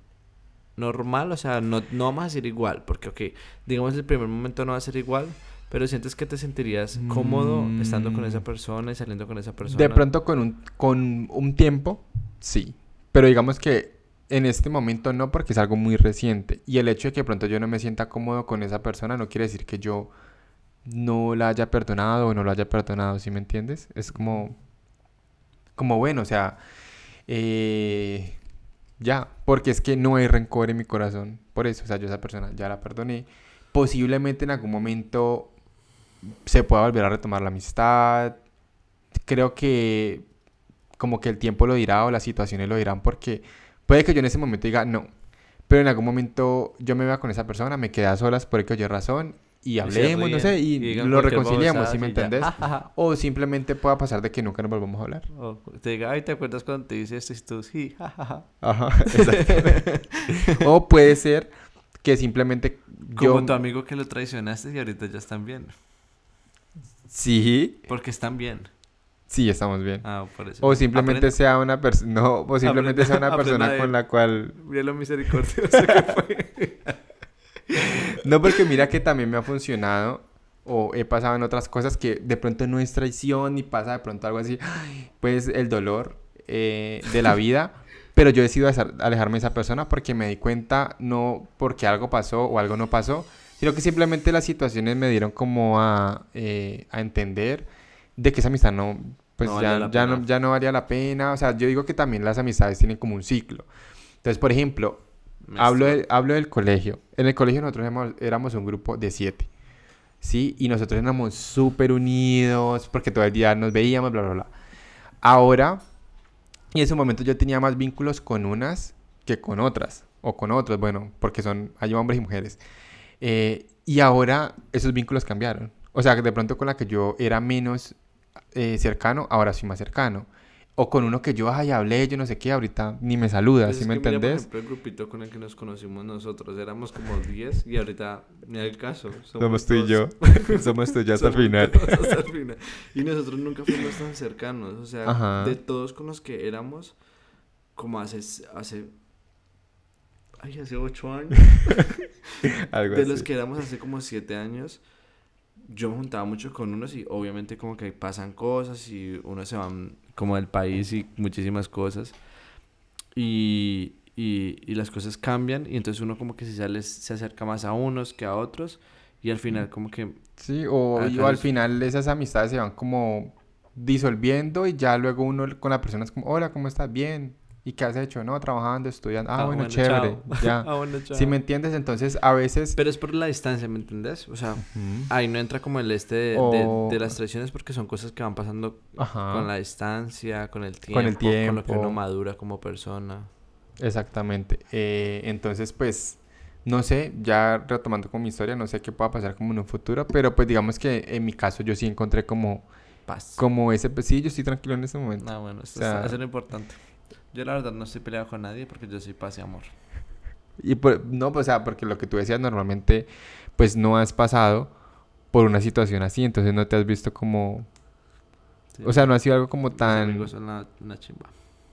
normal, o sea, no, no vamos a ser igual, porque, ok, digamos, el primer momento no va a ser igual, pero sientes que te sentirías cómodo estando con esa Mm. persona y saliendo con esa persona. De pronto con un, con un tiempo, sí. Pero digamos que en este momento no porque es algo muy reciente. Y el hecho de que de pronto yo no me sienta cómodo con esa persona no quiere decir que yo no la haya perdonado o no lo haya perdonado, ¿sí me entiendes? Es como, como bueno, o sea, eh, ya, porque es que no hay rencor en mi corazón. Por eso, o sea, yo a esa persona ya la perdoné. Posiblemente en algún momento se pueda volver a retomar la amistad. Creo que como que el tiempo lo dirá o las situaciones lo dirán porque puede que yo en ese momento diga no, pero en algún momento yo me vea con esa persona, me quedé a solas por X razón y hablemos, no sé, y lo reconciliamos, babosada ¿sí me entendés? [LAUGHS] O simplemente pueda pasar de que nunca nos volvamos a hablar. O te diga, ay, ¿te acuerdas cuando te hice esto y tú? Sí, [LAUGHS] jajaja. Ajá, exactamente. [LAUGHS] o puede ser que simplemente yo... Como tu amigo que lo traicionaste y ahorita ya están bien. Sí, Porque están bien. sí, estamos bien. Ah, por eso. O simplemente Aprende- sea una persona, no, o simplemente sea una persona con la cual... Mira lo misericordioso que fue. No, porque mira que también me ha funcionado o he pasado en otras cosas que de pronto no es traición ni pasa de pronto algo así, pues el dolor eh, de la vida, [LAUGHS] pero yo decido alejarme de esa persona porque me di cuenta no porque algo pasó o algo no pasó, sino que simplemente las situaciones me dieron como a, eh, a entender de que esa amistad no, pues No ya, ya, no, ya no valía la pena, o sea, yo digo que también las amistades tienen como un ciclo. Entonces, por ejemplo, Hablo, hablo del colegio. En el colegio nosotros éramos, éramos un grupo de siete. ¿Sí? Y nosotros éramos súper unidos porque todo el día nos veíamos, bla, bla, bla. Ahora, y en ese momento yo tenía más vínculos con unas que con otras. O con otros, bueno, porque son, hay hombres y mujeres. Eh, y ahora esos vínculos cambiaron. O sea, que de pronto con la que yo era menos eh, cercano, ahora soy más cercano. O con uno que yo, ay, hablé, yo no sé qué, ahorita ni me saluda, Pues ¿sí es me que mira, por entendés? ejemplo, el grupito con el que nos conocimos nosotros éramos como 10 y ahorita, mira el caso. Somos tú y yo. [LAUGHS] Somos tú y yo hasta el Somos final. todos hasta el final. Y nosotros nunca fuimos tan cercanos. O sea, Ajá. de todos con los que éramos, como hace. hace ay, hace 8 años. [LAUGHS] Algo de así. los que éramos hace como 7 años, yo me juntaba mucho con unos y obviamente como que pasan cosas y uno se van como del país y muchísimas cosas. Y, y, y las cosas cambian y entonces uno como que se, sale, se acerca más a unos que a otros y al final como que Sí, o, o al los- final esas amistades se van como disolviendo y ya luego uno con la persona es como, hola, ¿cómo estás? Bien. ¿Y qué has hecho? No, trabajando, estudiando. Ah, Ah, bueno, bueno, chévere. chao. Ya. [LAUGHS] Ah, bueno, chao. Si me entiendes, entonces a veces... Pero es por la distancia, ¿me entendés? O sea, ahí no entra como el este de, de- O- de las traiciones porque son cosas que van pasando Ajá. con la distancia, con el tiempo, Con el con lo que uno tiempo. madura como persona. Exactamente. Eh, entonces, pues, no sé, ya retomando con mi historia, no sé qué pueda pasar como en un futuro, pero pues digamos que en mi caso yo sí encontré como, Paz. como ese, pues sí, yo estoy tranquilo en ese momento. No, bueno, O sea- eso es lo importante. Yo la verdad no estoy peleado con nadie porque yo soy paz y amor. Y por- no, pues, o sea, porque lo que tú decías normalmente, pues no has pasado por una situación así, entonces no te has visto como, Sí. o sea, no ha sido algo como Mis tan, amigos son una, una chimba.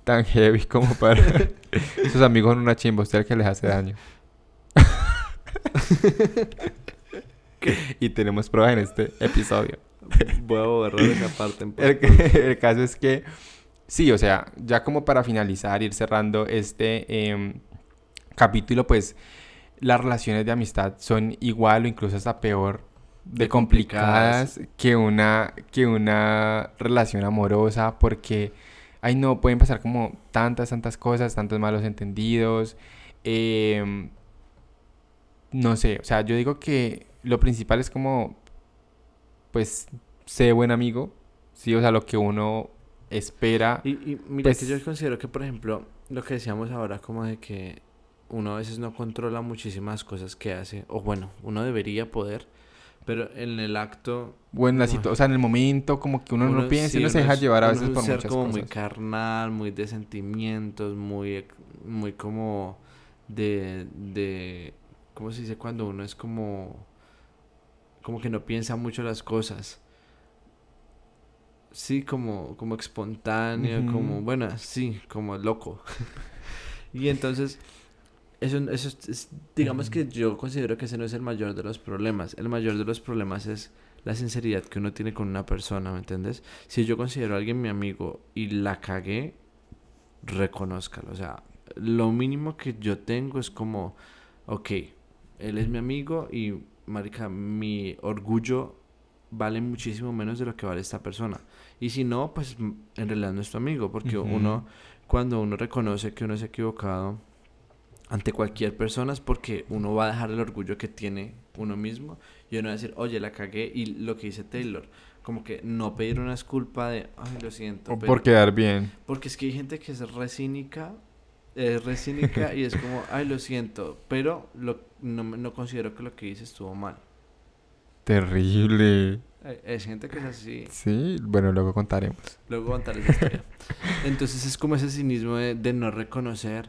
tan heavy como para [LAUGHS] [LAUGHS] sus amigos en una chimba, usted el que les hace daño. [LAUGHS] y tenemos pruebas en este episodio. Voy a borrar esa parte en El, el caso es que, sí, o sea, ya como para finalizar, ir cerrando este em, capítulo, pues las relaciones de amistad son igual o incluso hasta peor de, complicadas. que una, que una relación amorosa, porque, ay no, pueden pasar como tantas, tantas cosas, tantos malos entendidos. em, no sé, o sea, yo digo que lo principal es como, pues, sé buen amigo, sí, o sea, lo que uno espera. Y, y mira, Pues- que yo considero que, por ejemplo, lo que decíamos ahora, como de que uno a veces no controla muchísimas cosas que hace, o bueno, uno debería poder, pero en el acto O en la o sea, en el momento como que uno, no piensa sí, y uno se uno deja es- llevar a uno veces es un por ser muchas como muy carnal, muy de sentimientos, muy, muy como de, de, ¿cómo se dice? Cuando uno es como, como que no piensa mucho las cosas. Sí, como, como espontáneo, como, bueno, sí, como loco. [LAUGHS] y entonces, eso, eso es- es- digamos que yo considero que ese no es el mayor de los problemas. El mayor de los problemas es la sinceridad que uno tiene con una persona, ¿me entiendes? Si yo considero a alguien mi amigo y la cagué, reconózcalo. O sea, lo mínimo que yo tengo es como, ok, él es mi amigo y, marica, mi orgullo vale muchísimo menos de lo que vale esta persona. Y si no, pues en realidad no es tu amigo, porque uno, cuando uno reconoce que uno se ha equivocado ante cualquier persona es porque uno va a dejar el orgullo que tiene uno mismo y uno va a decir, oye, la cagué y lo que dice Taylor, como que no pedir una disculpa de, ay, lo siento. O pero-". por quedar bien. Porque es que hay gente que es re cínica, es re cínica y es como, ay, lo siento, pero lo, no, no considero que lo que hice estuvo mal. Terrible. Es gente que es así. Sí, bueno, luego contaremos. Luego contar esa historia. Entonces es como ese cinismo de, de no reconocer,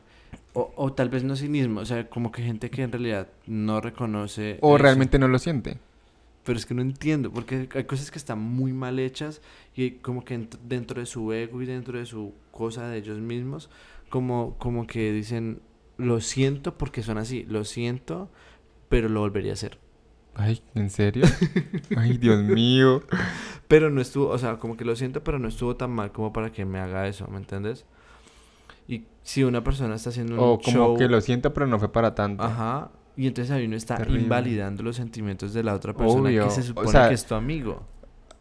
o, o tal vez no cinismo, o sea, como que gente que en realidad no reconoce. O eso. realmente no lo siente. Pero es que no entiendo, porque hay cosas que están muy mal hechas y como que ent- dentro de su ego y dentro de su cosa de ellos mismos, como, como que dicen, lo siento porque son así, lo siento, pero lo volvería a hacer. Ay, ¿en serio? [LAUGHS] Ay, Dios mío. Pero no estuvo, o sea, como que lo siento, pero no estuvo tan mal como para que me haga eso, ¿me entiendes? Y si una persona está haciendo un O como show, que lo siento, pero no fue para tanto. ajá, y entonces ahí uno está Terrible. invalidando los sentimientos de la otra persona Obvio, que se o supone sea, que es tu amigo.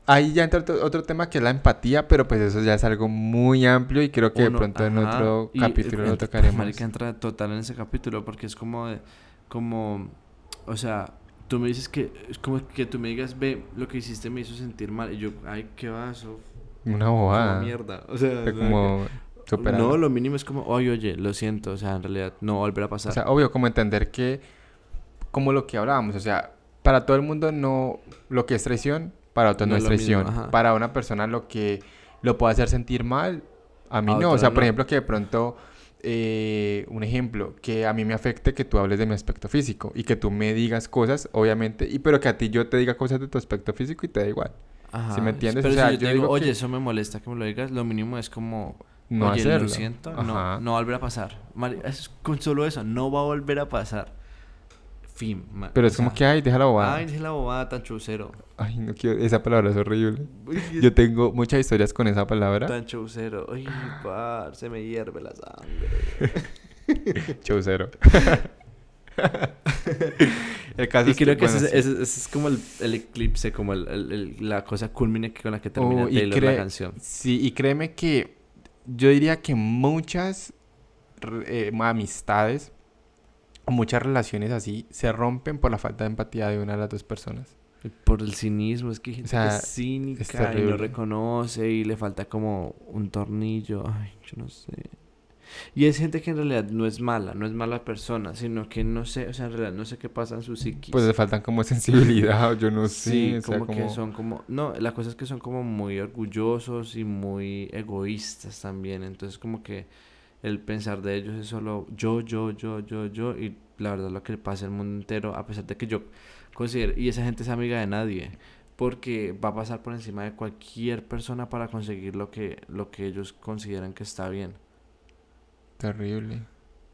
Ahí ya entra otro, otro tema que es la empatía, pero pues eso ya es algo muy amplio y creo que de pronto en otro capítulo lo tocaremos. Marica entra total en ese capítulo porque es como de- como o sea, tú me dices que es como que tú me digas, "Ve, lo que hiciste me hizo sentir mal." Y yo, "Ay, qué vaso." Una bobada. mierda. O sea, como que-. No, lo mínimo es como, "Oye, oye, lo siento." O sea, en realidad no va a pasar. O sea, obvio, como entender que, como lo que hablábamos, o sea, para todo el mundo no, lo que es traición, para otro no, No es mismo, traición. Para una persona lo que lo puede hacer sentir mal, a mí A no. O sea, por ejemplo, que de pronto, eh, un ejemplo, que a mí me afecte que tú hables de mi aspecto físico y que tú me digas cosas, obviamente, y pero que a ti yo te diga cosas de tu aspecto físico y te da igual. Ajá. ¿sí me entiendes? Pero O sea, si yo digo, digo "Oye, que- eso me molesta que me lo digas." Lo mínimo es como No Oye, hacerlo. lo siento, no, Ajá. no va a volver a pasar. Con solo eso, no va a volver a pasar. Fin. Pero o es como que, ay, déjala bobada. Ay, es la bobada tan chaucero. Ay, no quiero, esa palabra es horrible. Yo tengo muchas historias con esa palabra. Tan chaucero. Ay, par, se me hierve la sangre. [LAUGHS] [LAUGHS] El caso Y es que, creo que bueno, ese, sí. ese- ese es como el, el eclipse, como el, el- el- la cosa culmine con la que termina Oh, y Taylor la canción. Sí, y créeme que yo diría que muchas eh, amistades, o muchas relaciones así, se rompen por la falta de empatía de una de las dos personas. Por el cinismo, es que hay gente sea, que es cínica y no reconoce y le falta como un tornillo. Ay, yo no sé. Y es gente que en realidad no es mala, no es mala persona, sino que no sé, o sea, en realidad no sé qué pasa en su psiquis. Pues le faltan como [LAUGHS] sensibilidad, o yo no sé. sí, o sea, como, que son como... No, la cosa es que son como muy orgullosos y muy egoístas también. Entonces como que el pensar de ellos es solo yo, yo, yo, yo, yo. Y la verdad lo que le pasa al mundo entero, a pesar de que yo considero... Y esa gente es amiga de nadie. Porque va a pasar por encima de cualquier persona para conseguir lo que, lo que ellos consideran que está bien. Terrible.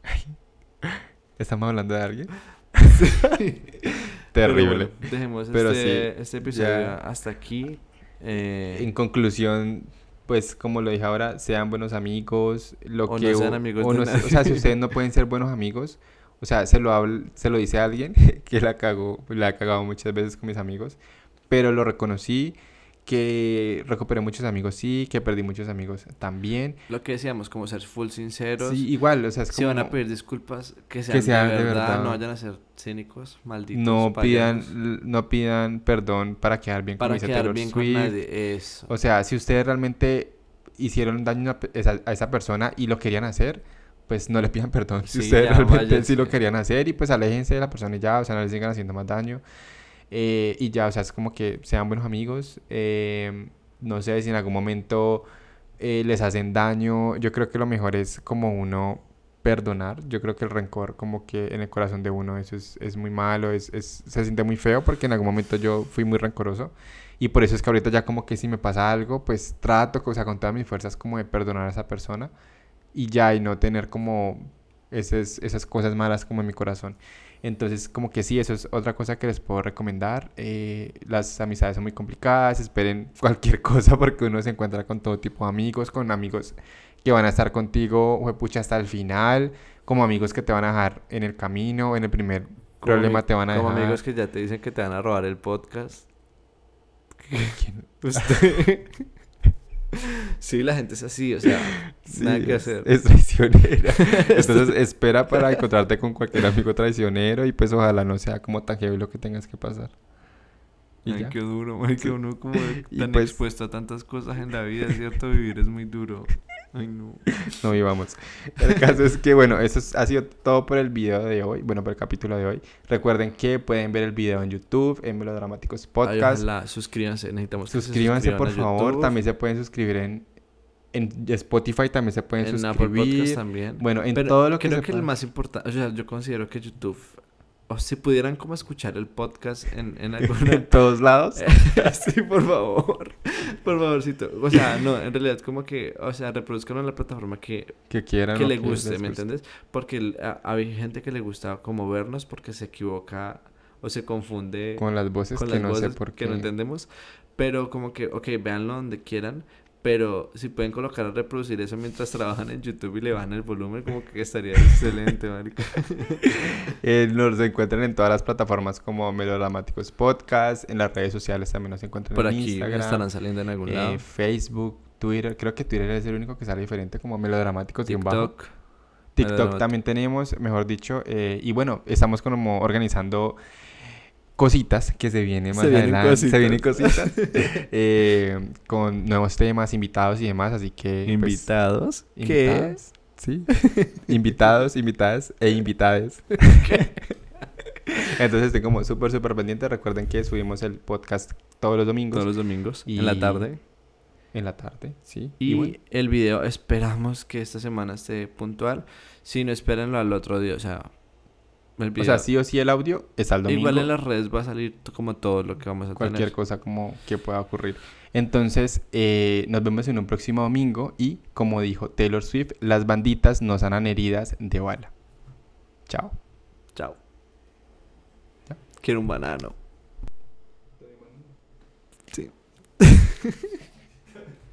[LAUGHS] ¿Estamos hablando de alguien? [LAUGHS] Terrible. bueno, dejemos Pero este, sí, este episodio ya. hasta aquí. Eh, En conclusión, pues como lo dije ahora, sean buenos amigos, lo O no que sean u- amigos o de no se- o sea, si ustedes no pueden ser buenos amigos, o sea, se lo habl- se lo dice a alguien [LAUGHS] que la cagó, la ha cagado muchas veces con mis amigos, pero lo reconocí que recuperé muchos amigos, sí, que perdí muchos amigos también. Lo que decíamos, como ser full sinceros. Sí, igual, o sea, es Si van a pedir disculpas, que sean, sean de, de verdad, no vayan a ser cínicos, malditos. no pidan no pidan perdón para quedar bien para dice quedar Taylor bien con Swift. nadie. Eso. O sea, si ustedes realmente hicieron daño a, esa, a esa persona y lo querían hacer, pues no le pidan perdón. [LAUGHS] Si Sí, ustedes realmente sí lo querían hacer y pues aléjense de la persona y ya, o sea, no les sigan haciendo más daño. Eh, y ya, o sea, es como que sean buenos amigos. eh, no sé si en algún momento eh, les hacen daño. Yo creo que lo mejor es como uno perdonar. Yo creo que el rencor como que en el corazón de uno eso es, es muy malo, es, es- se siente muy feo porque en algún momento yo fui muy rencoroso. Y por eso es que ahorita ya como que si me pasa algo, pues trato, o sea, con todas mis fuerzas como de perdonar a esa persona y ya, y no tener como esas, esas cosas malas como en mi corazón. Entonces, como que sí, eso es otra cosa que les puedo recomendar. Eh, las amistades son muy complicadas, esperen [LAUGHS] cualquier cosa porque uno se encuentra con todo tipo de amigos, con amigos que van a estar contigo, pucha, hasta el final, como amigos que te van a dejar en el camino, en el primer Como problema te van a Como dejar. amigos que ya te dicen que te van a robar el podcast. ¿Quién? [LAUGHS] Usted- [LAUGHS] sí, la gente es así, o sea, Sí, nada que es- hacer. Es traicionera. [LAUGHS] Entonces espera para encontrarte con cualquier amigo traicionero y pues ojalá no sea como tan heavy lo que tengas que pasar. Y Ay, ya. qué duro, que uno como [LAUGHS] Y tan pues- expuesto a tantas cosas en la vida, ¿cierto? Vivir es muy duro. Ay, no. [LAUGHS] No vivamos. El caso es que, bueno, eso es- ha sido todo por el video de hoy. Bueno, por el capítulo de hoy. Recuerden que pueden ver el video en YouTube, en Melodramáticos Ay, Podcast. ojalá, suscríbanse, necesitamos que se Suscríbanse, por suscriban a favor. También se pueden suscribir en, en Spotify, también se pueden en Apple Podcast suscribir. también. Bueno, en Pero todo lo que creo se que el pueda. más importante, o sea, yo considero que YouTube, o si pudieran como escuchar el podcast en, en [LAUGHS] alguna... En todos lados. [LAUGHS] sí, por favor, por favorcito. O sea, no, en realidad como que, o sea, reproduzcan en la plataforma que, que quieran. que le guste, ¿me entiendes? Porque a- hay gente que le gusta como vernos porque se equivoca o se confunde Con las voces con que las no sé por que qué. no entendemos. Pero como que, ok, véanlo donde quieran. Pero si pueden colocar a reproducir eso mientras trabajan en YouTube y le bajan el volumen, como que estaría excelente, [LAUGHS] marica. Eh, nos encuentran en todas las plataformas como Melodramáticos Podcast. En las redes sociales también nos encuentran Por en aquí Instagram. estarán saliendo en algún eh, lado. Facebook, Twitter. Creo que Twitter es el único que sale diferente como Melodramáticos y un bajo. TikTok. TikTok también tenemos, mejor dicho. eh, y bueno, estamos como organizando cositas que se vienen más Se vienen adelante. Se vienen cositas. [LAUGHS] eh, con nuevos temas, invitados y demás. Así que... pues, Invitados. ¿Qué? invitados. Sí. [LAUGHS] invitados, invitadas e invitades. [LAUGHS] Entonces estén como súper, súper pendientes. Recuerden que subimos el podcast todos los domingos Todos los domingos. Y- En la tarde. en la tarde, ¿sí? Y, bueno, el video esperamos que esta semana esté puntual. Si no, espérenlo al otro día. O sea, o video. sea, sí o sí el audio está el domingo. Igual en las redes va a salir como todo lo que vamos a cualquier tener. cosa como que pueda ocurrir. Entonces, eh, nos vemos en un próximo domingo y, como dijo Taylor Swift, las banditas no sanan heridas de bala. Chao. Chao. Ya. Quiero un banano. Sí. [LAUGHS]